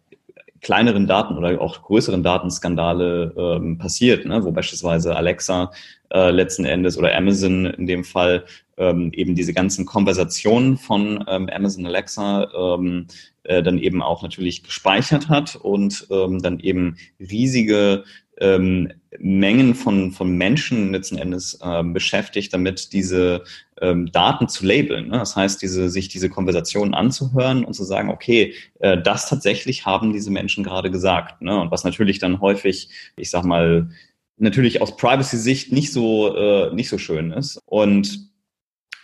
Speaker 1: kleineren Daten oder auch größeren Datenskandale ähm, passiert, ne? wo beispielsweise Alexa äh, letzten Endes oder Amazon in dem Fall ähm, eben diese ganzen Konversationen von ähm, Amazon Alexa ähm, äh, dann eben auch natürlich gespeichert hat und ähm, dann eben riesige ähm, Mengen von, von Menschen letzten Endes ähm, beschäftigt, damit diese ähm, Daten zu labeln. Ne? Das heißt, diese, sich diese Konversationen anzuhören und zu sagen, okay, äh, das tatsächlich haben diese Menschen gerade gesagt. Ne? Und was natürlich dann häufig, ich sag mal, natürlich aus Privacy-Sicht nicht so, äh, nicht so schön ist. Und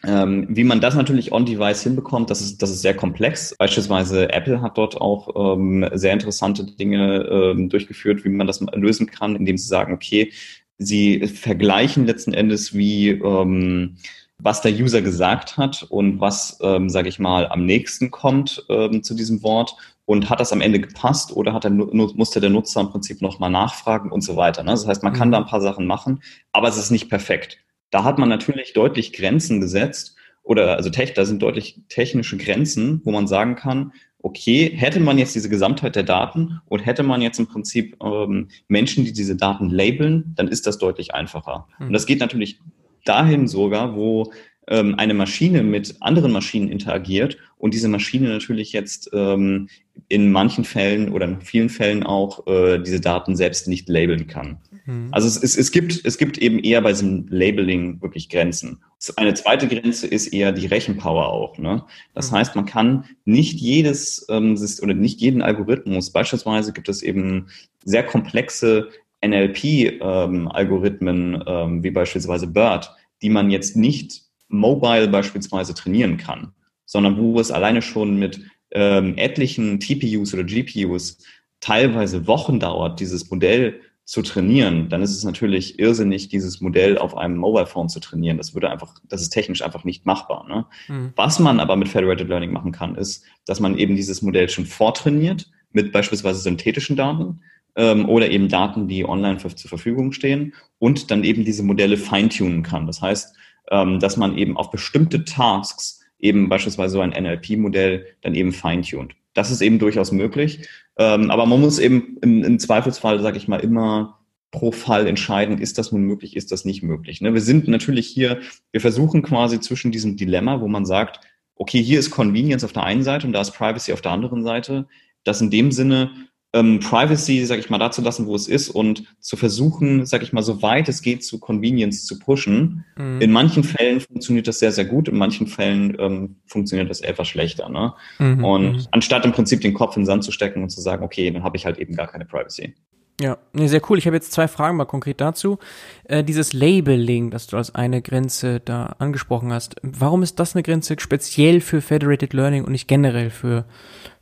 Speaker 1: ähm, wie man das natürlich on-device hinbekommt, das ist, das ist sehr komplex. Beispielsweise Apple hat dort auch ähm, sehr interessante Dinge ähm, durchgeführt, wie man das lösen kann, indem sie sagen, okay, sie vergleichen letzten Endes, wie ähm, was der User gesagt hat und was, ähm, sage ich mal, am nächsten kommt ähm, zu diesem Wort und hat das am Ende gepasst oder hat der, musste der Nutzer im Prinzip nochmal nachfragen und so weiter. Ne? Das heißt, man kann mhm. da ein paar Sachen machen, aber es ist nicht perfekt. Da hat man natürlich deutlich Grenzen gesetzt oder also da sind deutlich technische Grenzen, wo man sagen kann, okay, hätte man jetzt diese Gesamtheit der Daten und hätte man jetzt im Prinzip ähm, Menschen, die diese Daten labeln, dann ist das deutlich einfacher. Mhm. Und das geht natürlich dahin sogar, wo ähm, eine Maschine mit anderen Maschinen interagiert und diese Maschine natürlich jetzt ähm, in manchen Fällen oder in vielen Fällen auch äh, diese Daten selbst nicht labeln kann. Mhm. Also es, es, es, gibt, es gibt eben eher bei diesem Labeling wirklich Grenzen. Eine zweite Grenze ist eher die Rechenpower auch. Ne? Das mhm. heißt, man kann nicht jedes ähm, oder nicht jeden Algorithmus, beispielsweise gibt es eben sehr komplexe NLP-Algorithmen, ähm, ähm, wie beispielsweise BERT, die man jetzt nicht mobile beispielsweise trainieren kann, sondern wo es alleine schon mit ähm, etlichen TPUs oder GPUs teilweise Wochen dauert, dieses Modell zu trainieren, dann ist es natürlich irrsinnig, dieses Modell auf einem Mobile Phone zu trainieren. Das würde einfach, das ist technisch einfach nicht machbar. Ne? Mhm. Was man aber mit Federated Learning machen kann, ist, dass man eben dieses Modell schon vortrainiert mit beispielsweise synthetischen Daten ähm, oder eben Daten, die online für, zur Verfügung stehen und dann eben diese Modelle feintunen kann. Das heißt, ähm, dass man eben auf bestimmte Tasks eben beispielsweise so ein NLP-Modell dann eben feintuned. Das ist eben durchaus möglich. Ähm, aber man muss eben im, im Zweifelsfall, sage ich mal, immer pro Fall entscheiden, ist das nun möglich, ist das nicht möglich. Ne? Wir sind natürlich hier, wir versuchen quasi zwischen diesem Dilemma, wo man sagt, okay, hier ist Convenience auf der einen Seite und da ist Privacy auf der anderen Seite, das in dem Sinne ähm, Privacy, sag ich mal, dazu lassen, wo es ist und zu versuchen, sag ich mal, so weit es geht, zu Convenience zu pushen. Mhm. In manchen Fällen funktioniert das sehr, sehr gut, in manchen Fällen ähm, funktioniert das etwas schlechter. Ne? Mhm. Und mhm. anstatt im Prinzip den Kopf in den Sand zu stecken und zu sagen, okay, dann habe ich halt eben gar keine Privacy.
Speaker 2: Ja, nee, sehr cool. Ich habe jetzt zwei Fragen mal konkret dazu. Äh, dieses Labeling, das du als eine Grenze da angesprochen hast, warum ist das eine Grenze speziell für Federated Learning und nicht generell für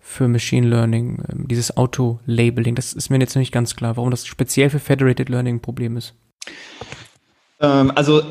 Speaker 2: für Machine Learning, ähm, dieses Auto-Labeling. Das ist mir jetzt nicht ganz klar, warum das speziell für Federated Learning ein Problem ist.
Speaker 1: Ähm, also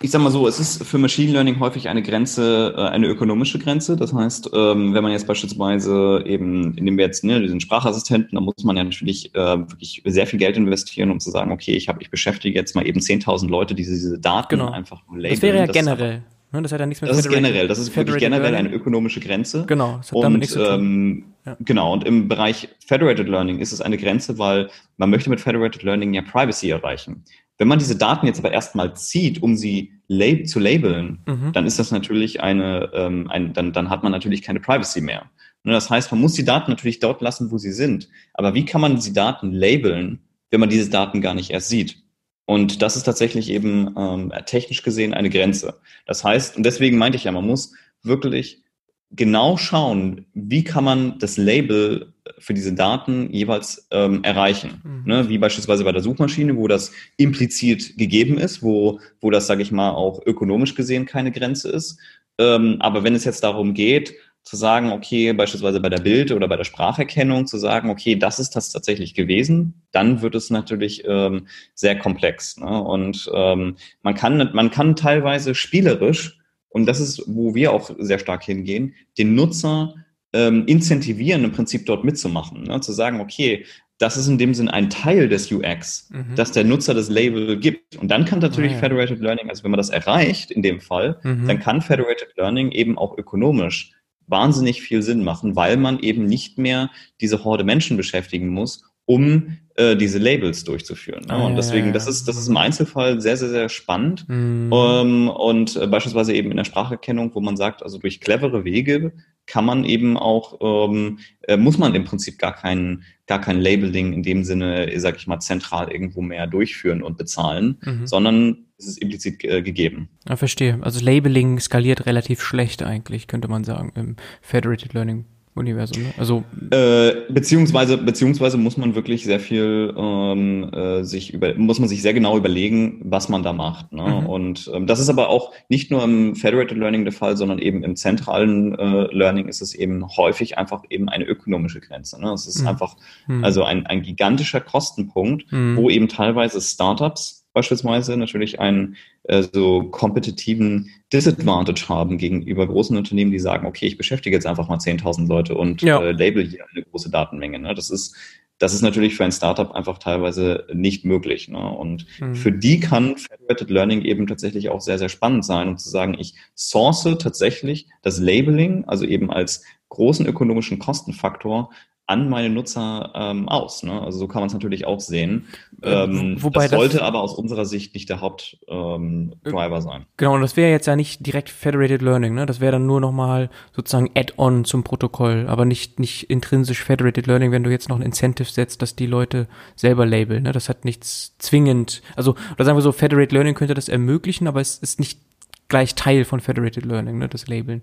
Speaker 1: ich sag mal so, es ist für Machine Learning häufig eine Grenze, äh, eine ökonomische Grenze. Das heißt, ähm, wenn man jetzt beispielsweise eben, nehmen wir jetzt ne, diesen Sprachassistenten, da muss man ja natürlich äh, wirklich sehr viel Geld investieren, um zu sagen, okay, ich habe, ich beschäftige jetzt mal eben 10.000 Leute, die diese Daten genau. einfach
Speaker 2: labeln. Das wäre ja das generell. Ne, das hat ja nichts
Speaker 1: mit Das ist generell, das ist wirklich generell Learning. eine ökonomische Grenze.
Speaker 2: Genau,
Speaker 1: das hat und, damit nichts zu tun. Ähm, ja. Genau, und im Bereich Federated Learning ist es eine Grenze, weil man möchte mit Federated Learning ja Privacy erreichen. Wenn man diese Daten jetzt aber erstmal zieht, um sie lab zu labeln, mhm. dann ist das natürlich eine, ähm, ein, dann, dann hat man natürlich keine Privacy mehr. Und das heißt, man muss die Daten natürlich dort lassen, wo sie sind. Aber wie kann man diese Daten labeln, wenn man diese Daten gar nicht erst sieht? Und das ist tatsächlich eben ähm, technisch gesehen eine Grenze. Das heißt, und deswegen meinte ich ja, man muss wirklich genau schauen, wie kann man das Label für diese Daten jeweils ähm, erreichen. Mhm. Ne? Wie beispielsweise bei der Suchmaschine, wo das implizit gegeben ist, wo, wo das, sage ich mal, auch ökonomisch gesehen keine Grenze ist. Ähm, aber wenn es jetzt darum geht, zu sagen, okay, beispielsweise bei der Bild- oder bei der Spracherkennung zu sagen, okay, das ist das tatsächlich gewesen, dann wird es natürlich ähm, sehr komplex. Ne? Und ähm, man kann, man kann teilweise spielerisch, und das ist, wo wir auch sehr stark hingehen, den Nutzer ähm, incentivieren, im Prinzip dort mitzumachen. Ne? Zu sagen, okay, das ist in dem Sinn ein Teil des UX, mhm. dass der Nutzer das Label gibt. Und dann kann natürlich ah, ja. Federated Learning, also wenn man das erreicht in dem Fall, mhm. dann kann Federated Learning eben auch ökonomisch wahnsinnig viel Sinn machen, weil man eben nicht mehr diese Horde Menschen beschäftigen muss, um äh, diese Labels durchzuführen. Ne? Ah, und deswegen, das ist, das ist im Einzelfall sehr, sehr, sehr spannend. Mhm. Ähm, und äh, beispielsweise eben in der Spracherkennung, wo man sagt, also durch clevere Wege kann man eben auch, ähm, äh, muss man im Prinzip gar kein, gar kein Labeling in dem Sinne, sag ich mal, zentral irgendwo mehr durchführen und bezahlen, mhm. sondern es ist implizit äh, gegeben.
Speaker 2: Ja, verstehe. Also Labeling skaliert relativ schlecht eigentlich, könnte man sagen, im Federated Learning Universum. Ne? Also
Speaker 1: äh, beziehungsweise beziehungsweise muss man wirklich sehr viel ähm, äh, sich über muss man sich sehr genau überlegen, was man da macht. Ne? Mhm. Und ähm, das ist aber auch nicht nur im Federated Learning der Fall, sondern eben im zentralen äh, Learning ist es eben häufig einfach eben eine ökonomische Grenze. Ne? Es ist mhm. einfach mhm. also ein, ein gigantischer Kostenpunkt, mhm. wo eben teilweise Startups beispielsweise natürlich einen äh, so kompetitiven Disadvantage haben gegenüber großen Unternehmen, die sagen, okay, ich beschäftige jetzt einfach mal 10.000 Leute und ja. äh, label hier eine große Datenmenge. Ne? Das ist das ist natürlich für ein Startup einfach teilweise nicht möglich. Ne? Und mhm. für die kann Federated Learning eben tatsächlich auch sehr, sehr spannend sein, um zu sagen, ich source tatsächlich das Labeling, also eben als großen ökonomischen Kostenfaktor an meine Nutzer ähm, aus. Ne? Also so kann man es natürlich auch sehen. Ähm, Wobei das sollte das, aber aus unserer Sicht nicht der Hauptdriver ähm, sein.
Speaker 2: Genau, und das wäre jetzt ja nicht direkt Federated Learning, ne? Das wäre dann nur nochmal sozusagen Add-on zum Protokoll, aber nicht, nicht intrinsisch Federated Learning, wenn du jetzt noch ein Incentive setzt, dass die Leute selber labeln. Ne? Das hat nichts zwingend, also, oder sagen wir so, Federated Learning könnte das ermöglichen, aber es ist nicht gleich Teil von Federated Learning, ne? Das Labeln.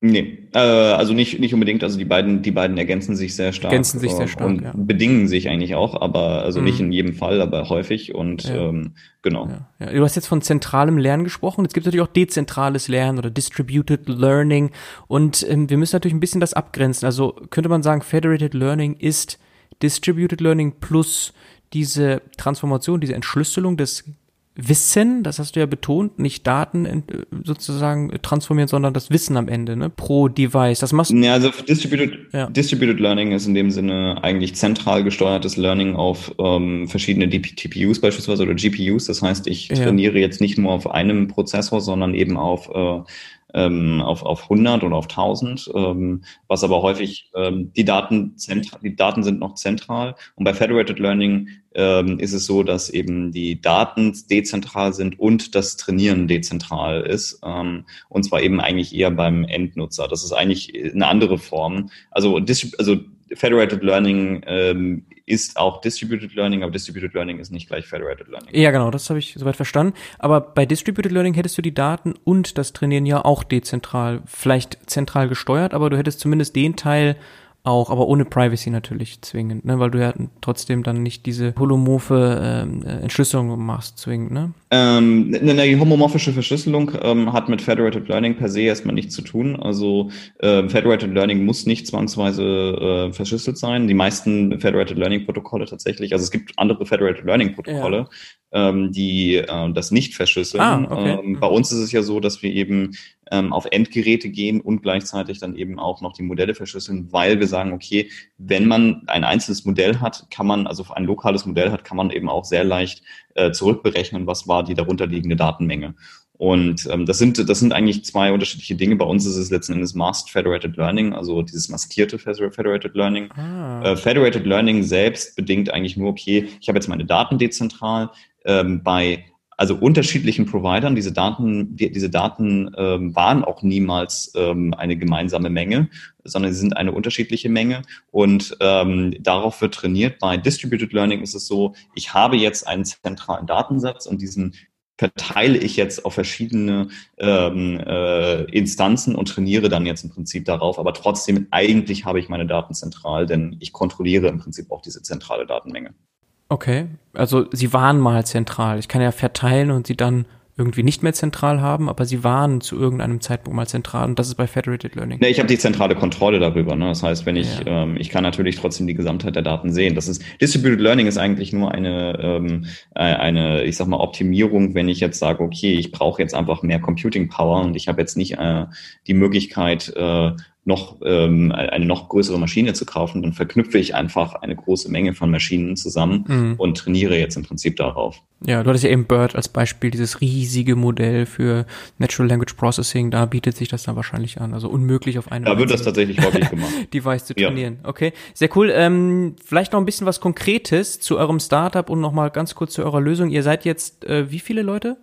Speaker 1: Nee, äh, also nicht, nicht unbedingt. Also die beiden, die beiden ergänzen sich sehr stark.
Speaker 2: Ergänzen sich sehr äh, stark,
Speaker 1: und ja. bedingen sich eigentlich auch, aber also mhm. nicht in jedem Fall, aber häufig und ja. ähm, genau.
Speaker 2: Ja. Du hast jetzt von zentralem Lernen gesprochen. Es gibt natürlich auch dezentrales Lernen oder Distributed Learning und ähm, wir müssen natürlich ein bisschen das abgrenzen. Also könnte man sagen, Federated Learning ist Distributed Learning plus diese Transformation, diese Entschlüsselung des Wissen, das hast du ja betont, nicht Daten sozusagen transformieren, sondern das Wissen am Ende, ne? Pro Device. Das machst
Speaker 1: Ja, also Distributed, ja. Distributed Learning ist in dem Sinne eigentlich zentral gesteuertes Learning auf ähm, verschiedene TPUs beispielsweise oder GPUs. Das heißt, ich trainiere ja. jetzt nicht nur auf einem Prozessor, sondern eben auf äh, ähm, auf, auf 100 oder auf 1000, ähm, was aber häufig ähm, die Daten die Daten sind noch zentral und bei Federated Learning ähm, ist es so, dass eben die Daten dezentral sind und das Trainieren dezentral ist ähm, und zwar eben eigentlich eher beim Endnutzer. Das ist eigentlich eine andere Form. Also, also Federated Learning ähm, ist auch Distributed Learning, aber Distributed Learning ist nicht gleich Federated Learning.
Speaker 2: Ja, genau, das habe ich soweit verstanden. Aber bei Distributed Learning hättest du die Daten und das Trainieren ja auch dezentral, vielleicht zentral gesteuert, aber du hättest zumindest den Teil auch, aber ohne Privacy natürlich zwingend, ne? weil du ja trotzdem dann nicht diese holomorphe ähm, äh, Entschlüsselung machst, zwingend, ne?
Speaker 1: Ähm, ne, ne, die homomorphische Verschlüsselung ähm, hat mit Federated Learning per se erstmal nichts zu tun. Also äh, Federated Learning muss nicht zwangsweise äh, verschlüsselt sein. Die meisten Federated Learning Protokolle tatsächlich, also es gibt andere Federated Learning Protokolle, ja. ähm, die äh, das nicht verschlüsseln. Ah, okay. ähm, bei uns ist es ja so, dass wir eben ähm, auf Endgeräte gehen und gleichzeitig dann eben auch noch die Modelle verschlüsseln, weil wir sagen, okay, wenn man ein einzelnes Modell hat, kann man, also ein lokales Modell hat, kann man eben auch sehr leicht äh, zurückberechnen, was war die darunterliegende Datenmenge. Und ähm, das sind das sind eigentlich zwei unterschiedliche Dinge. Bei uns ist es letzten Endes Masked Federated Learning, also dieses maskierte Federated Learning. Ah. Äh, Federated Learning selbst bedingt eigentlich nur, okay, ich habe jetzt meine Daten dezentral. Ähm, bei also unterschiedlichen Providern. Diese Daten, die, diese Daten ähm, waren auch niemals ähm, eine gemeinsame Menge, sondern sie sind eine unterschiedliche Menge. Und ähm, darauf wird trainiert. Bei Distributed Learning ist es so, ich habe jetzt einen zentralen Datensatz und diesen verteile ich jetzt auf verschiedene ähm, äh, Instanzen und trainiere dann jetzt im Prinzip darauf. Aber trotzdem, eigentlich habe ich meine Daten zentral, denn ich kontrolliere im Prinzip auch diese zentrale Datenmenge.
Speaker 2: Okay, also sie waren mal zentral. Ich kann ja verteilen und sie dann irgendwie nicht mehr zentral haben, aber sie waren zu irgendeinem Zeitpunkt mal zentral und das ist bei Federated Learning.
Speaker 1: Nee, ich habe die zentrale Kontrolle darüber. Ne? Das heißt, wenn ich, ja. ähm, ich kann natürlich trotzdem die Gesamtheit der Daten sehen. Das ist Distributed Learning ist eigentlich nur eine, ähm, äh, eine, ich sag mal, Optimierung, wenn ich jetzt sage, okay, ich brauche jetzt einfach mehr Computing Power und ich habe jetzt nicht äh, die Möglichkeit, äh, noch ähm, eine noch größere Maschine zu kaufen, dann verknüpfe ich einfach eine große Menge von Maschinen zusammen mhm. und trainiere jetzt im Prinzip darauf.
Speaker 2: Ja, du hattest ja eben BERT als Beispiel, dieses riesige Modell für Natural Language Processing, da bietet sich das dann wahrscheinlich an. Also unmöglich auf einem.
Speaker 1: Da wird das tatsächlich häufig gemacht.
Speaker 2: Device zu trainieren. Ja. Okay, sehr cool. Ähm, vielleicht noch ein bisschen was Konkretes zu eurem Startup und nochmal ganz kurz zu eurer Lösung. Ihr seid jetzt äh, wie viele Leute?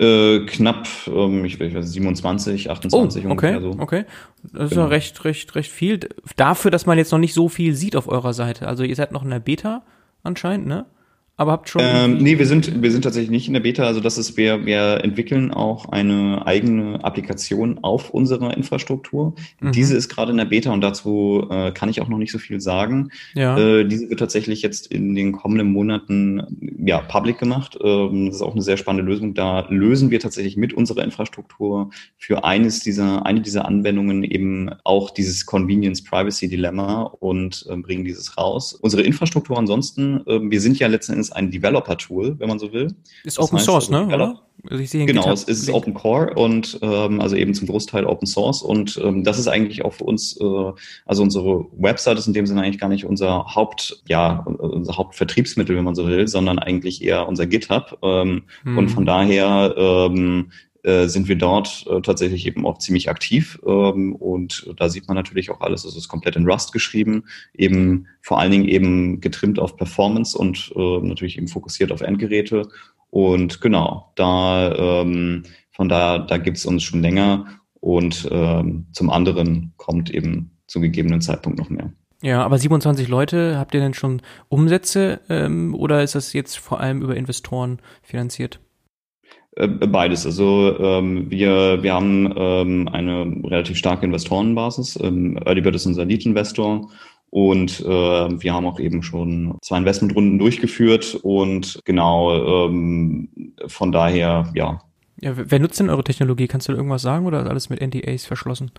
Speaker 1: Äh, knapp, ähm, ich weiß 27, 28
Speaker 2: oh, okay, so. Okay, das ist genau. ja recht, recht, recht viel. Dafür, dass man jetzt noch nicht so viel sieht auf eurer Seite. Also ihr seid noch in der Beta anscheinend, ne? Aber habt schon.
Speaker 1: Ähm, nee, wir sind, wir sind tatsächlich nicht in der Beta. Also das ist, wir, wir entwickeln auch eine eigene Applikation auf unserer Infrastruktur. Mhm. Diese ist gerade in der Beta und dazu äh, kann ich auch noch nicht so viel sagen. Ja. Äh, diese wird tatsächlich jetzt in den kommenden Monaten ja public gemacht. Ähm, das ist auch eine sehr spannende Lösung. Da lösen wir tatsächlich mit unserer Infrastruktur für eines dieser, eine dieser Anwendungen eben auch dieses Convenience Privacy Dilemma und äh, bringen dieses raus. Unsere Infrastruktur ansonsten, äh, wir sind ja letzten Endes ein Developer-Tool, wenn man so will.
Speaker 2: Ist das Open heißt, Source, also, ne? Oder?
Speaker 1: Also genau, es ist Open Core und ähm, also eben zum Großteil Open Source und ähm, das ist eigentlich auch für uns, äh, also unsere Website ist in dem Sinne eigentlich gar nicht unser Haupt, ja, unser Hauptvertriebsmittel, wenn man so will, sondern eigentlich eher unser GitHub ähm, hm. und von daher ähm, äh, sind wir dort äh, tatsächlich eben auch ziemlich aktiv. Ähm, und da sieht man natürlich auch alles. Es ist komplett in Rust geschrieben, eben vor allen Dingen eben getrimmt auf Performance und äh, natürlich eben fokussiert auf Endgeräte. Und genau, da ähm, von da, da gibt's uns schon länger und ähm, zum anderen kommt eben zu gegebenen Zeitpunkt noch mehr.
Speaker 2: Ja, aber 27 Leute, habt ihr denn schon Umsätze ähm, oder ist das jetzt vor allem über Investoren finanziert?
Speaker 1: Äh, beides. Also ähm, wir, wir haben ähm, eine relativ starke Investorenbasis. Ähm, Early Bird ist unser Lead-Investor und äh, wir haben auch eben schon zwei Investmentrunden durchgeführt und genau ähm, von daher, ja.
Speaker 2: Ja, wer nutzt denn eure Technologie? Kannst du irgendwas sagen oder ist alles mit NDAs verschlossen?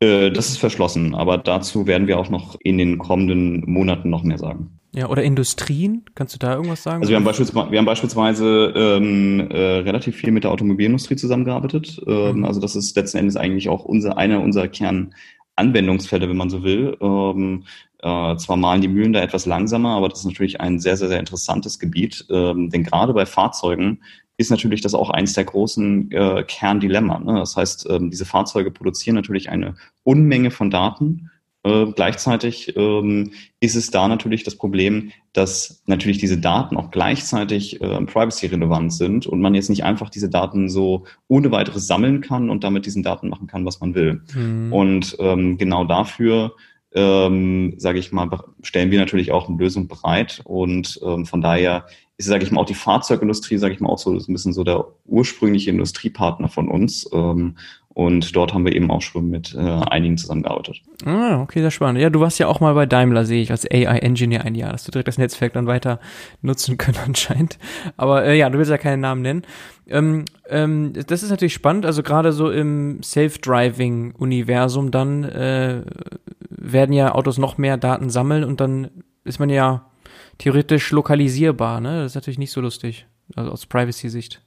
Speaker 1: Äh, das ist verschlossen, aber dazu werden wir auch noch in den kommenden Monaten noch mehr sagen.
Speaker 2: Ja, oder Industrien? Kannst du da irgendwas sagen?
Speaker 1: Also wir haben beispielsweise, wir haben beispielsweise ähm, äh, relativ viel mit der Automobilindustrie zusammengearbeitet. Ähm, mhm. Also das ist letzten Endes eigentlich auch unser, einer unserer Kernanwendungsfelder, wenn man so will. Ähm, äh, zwar malen die Mühlen da etwas langsamer, aber das ist natürlich ein sehr, sehr, sehr interessantes Gebiet. Ähm, denn gerade bei Fahrzeugen ist natürlich das auch eines der großen äh, Kerndilemma. Ne? Das heißt, ähm, diese Fahrzeuge produzieren natürlich eine Unmenge von Daten äh, gleichzeitig ähm, ist es da natürlich das Problem, dass natürlich diese Daten auch gleichzeitig äh, privacy-relevant sind und man jetzt nicht einfach diese Daten so ohne weiteres sammeln kann und damit diesen Daten machen kann, was man will. Mhm. Und ähm, genau dafür ähm, sage ich mal, stellen wir natürlich auch eine Lösung bereit. Und ähm, von daher ist, sage ich mal, auch die Fahrzeugindustrie, sage ich mal, auch so ein bisschen so der ursprüngliche Industriepartner von uns. Ähm, und dort haben wir eben auch schon mit äh, einigen zusammengearbeitet.
Speaker 2: Ah, okay, sehr spannend. Ja, du warst ja auch mal bei Daimler, sehe ich, als AI-Engineer ein Jahr, dass du direkt das Netzwerk dann weiter nutzen können anscheinend. Aber äh, ja, du willst ja keinen Namen nennen. Ähm, ähm, das ist natürlich spannend, also gerade so im Self-Driving-Universum dann äh, werden ja Autos noch mehr Daten sammeln und dann ist man ja theoretisch lokalisierbar, ne? Das ist natürlich nicht so lustig, also aus Privacy-Sicht.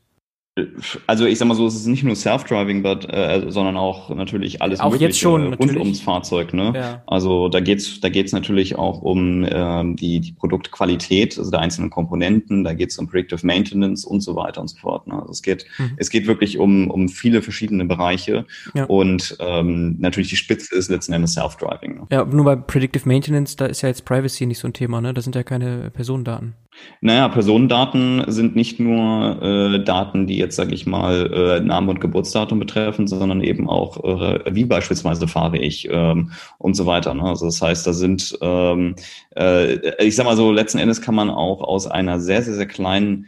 Speaker 1: Also ich sag mal so, es ist nicht nur Self-Driving, äh, sondern auch natürlich alles
Speaker 2: auch Mögliche jetzt schon,
Speaker 1: rund natürlich. ums Fahrzeug. Ne? Ja. Also da geht's da geht's natürlich auch um ähm, die, die Produktqualität, also der einzelnen Komponenten, da geht's um Predictive Maintenance und so weiter und so fort. Ne? Also es geht, mhm. es geht wirklich um, um viele verschiedene Bereiche ja. und ähm, natürlich die Spitze ist letzten Endes Self-Driving. Ne?
Speaker 2: Ja, nur bei Predictive Maintenance, da ist ja jetzt Privacy nicht so ein Thema, ne? Da sind ja keine Personendaten.
Speaker 1: Naja, Personendaten sind nicht nur äh, Daten, die jetzt, sage ich mal, äh, Name und Geburtsdatum betreffen, sondern eben auch, äh, wie beispielsweise fahre ich ähm, und so weiter. Ne? Also das heißt, da sind, ähm, äh, ich sag mal so, letzten Endes kann man auch aus einer sehr, sehr, sehr kleinen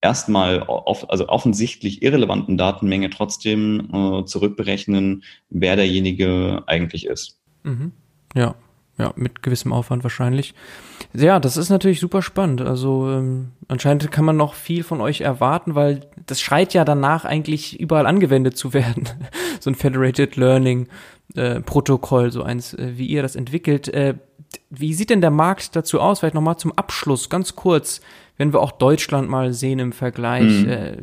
Speaker 1: erstmal auf, also offensichtlich irrelevanten Datenmenge trotzdem äh, zurückberechnen, wer derjenige eigentlich ist.
Speaker 2: Mhm. Ja, ja, mit gewissem Aufwand wahrscheinlich. Ja, das ist natürlich super spannend. Also ähm, anscheinend kann man noch viel von euch erwarten, weil das schreit ja danach eigentlich überall angewendet zu werden. so ein Federated Learning äh, Protokoll, so eins, äh, wie ihr das entwickelt. Äh, wie sieht denn der Markt dazu aus? Vielleicht nochmal zum Abschluss, ganz kurz, wenn wir auch Deutschland mal sehen im Vergleich. Mhm. Äh,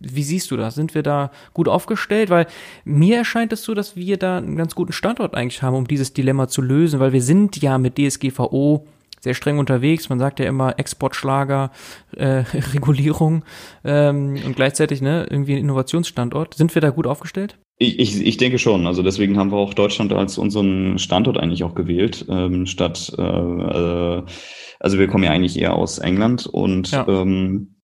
Speaker 2: wie siehst du das? Sind wir da gut aufgestellt? Weil mir erscheint es so, dass wir da einen ganz guten Standort eigentlich haben, um dieses Dilemma zu lösen, weil wir sind ja mit DSGVO sehr streng unterwegs. Man sagt ja immer Exportschlager, äh, Regulierung ähm, und gleichzeitig ne, irgendwie ein Innovationsstandort. Sind wir da gut aufgestellt?
Speaker 1: Ich, ich, ich denke schon. Also deswegen haben wir auch Deutschland als unseren Standort eigentlich auch gewählt, ähm, statt äh, äh, also wir kommen ja eigentlich eher aus England und ja. ähm,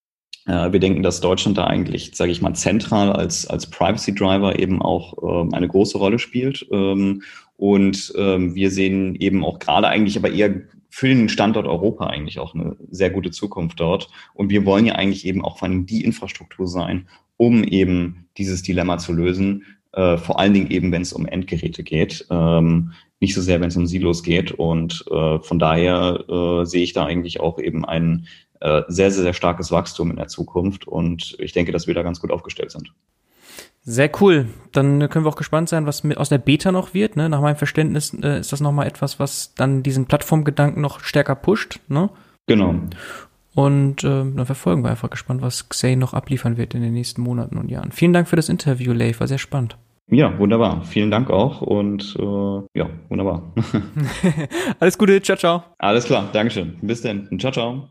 Speaker 1: äh, wir denken, dass Deutschland da eigentlich, sage ich mal, zentral als, als Privacy Driver eben auch ähm, eine große Rolle spielt. Ähm, und ähm, wir sehen eben auch gerade eigentlich aber eher für den Standort Europa eigentlich auch eine sehr gute Zukunft dort. Und wir wollen ja eigentlich eben auch vor allem die Infrastruktur sein, um eben dieses Dilemma zu lösen. Äh, vor allen Dingen eben, wenn es um Endgeräte geht. Ähm, nicht so sehr, wenn es um Silos geht. Und äh, von daher äh, sehe ich da eigentlich auch eben einen äh, sehr, sehr, sehr starkes Wachstum in der Zukunft. Und ich denke, dass wir da ganz gut aufgestellt sind.
Speaker 2: Sehr cool. Dann können wir auch gespannt sein, was mit aus der Beta noch wird. Ne? Nach meinem Verständnis äh, ist das nochmal etwas, was dann diesen Plattformgedanken noch stärker pusht. Ne?
Speaker 1: Genau.
Speaker 2: Und äh, dann verfolgen wir einfach gespannt, was Xay noch abliefern wird in den nächsten Monaten und Jahren. Vielen Dank für das Interview, Leif. War sehr spannend.
Speaker 1: Ja, wunderbar. Vielen Dank auch und äh, ja, wunderbar.
Speaker 2: Alles Gute, ciao, ciao.
Speaker 1: Alles klar, Dankeschön. Bis dann. Ciao, ciao.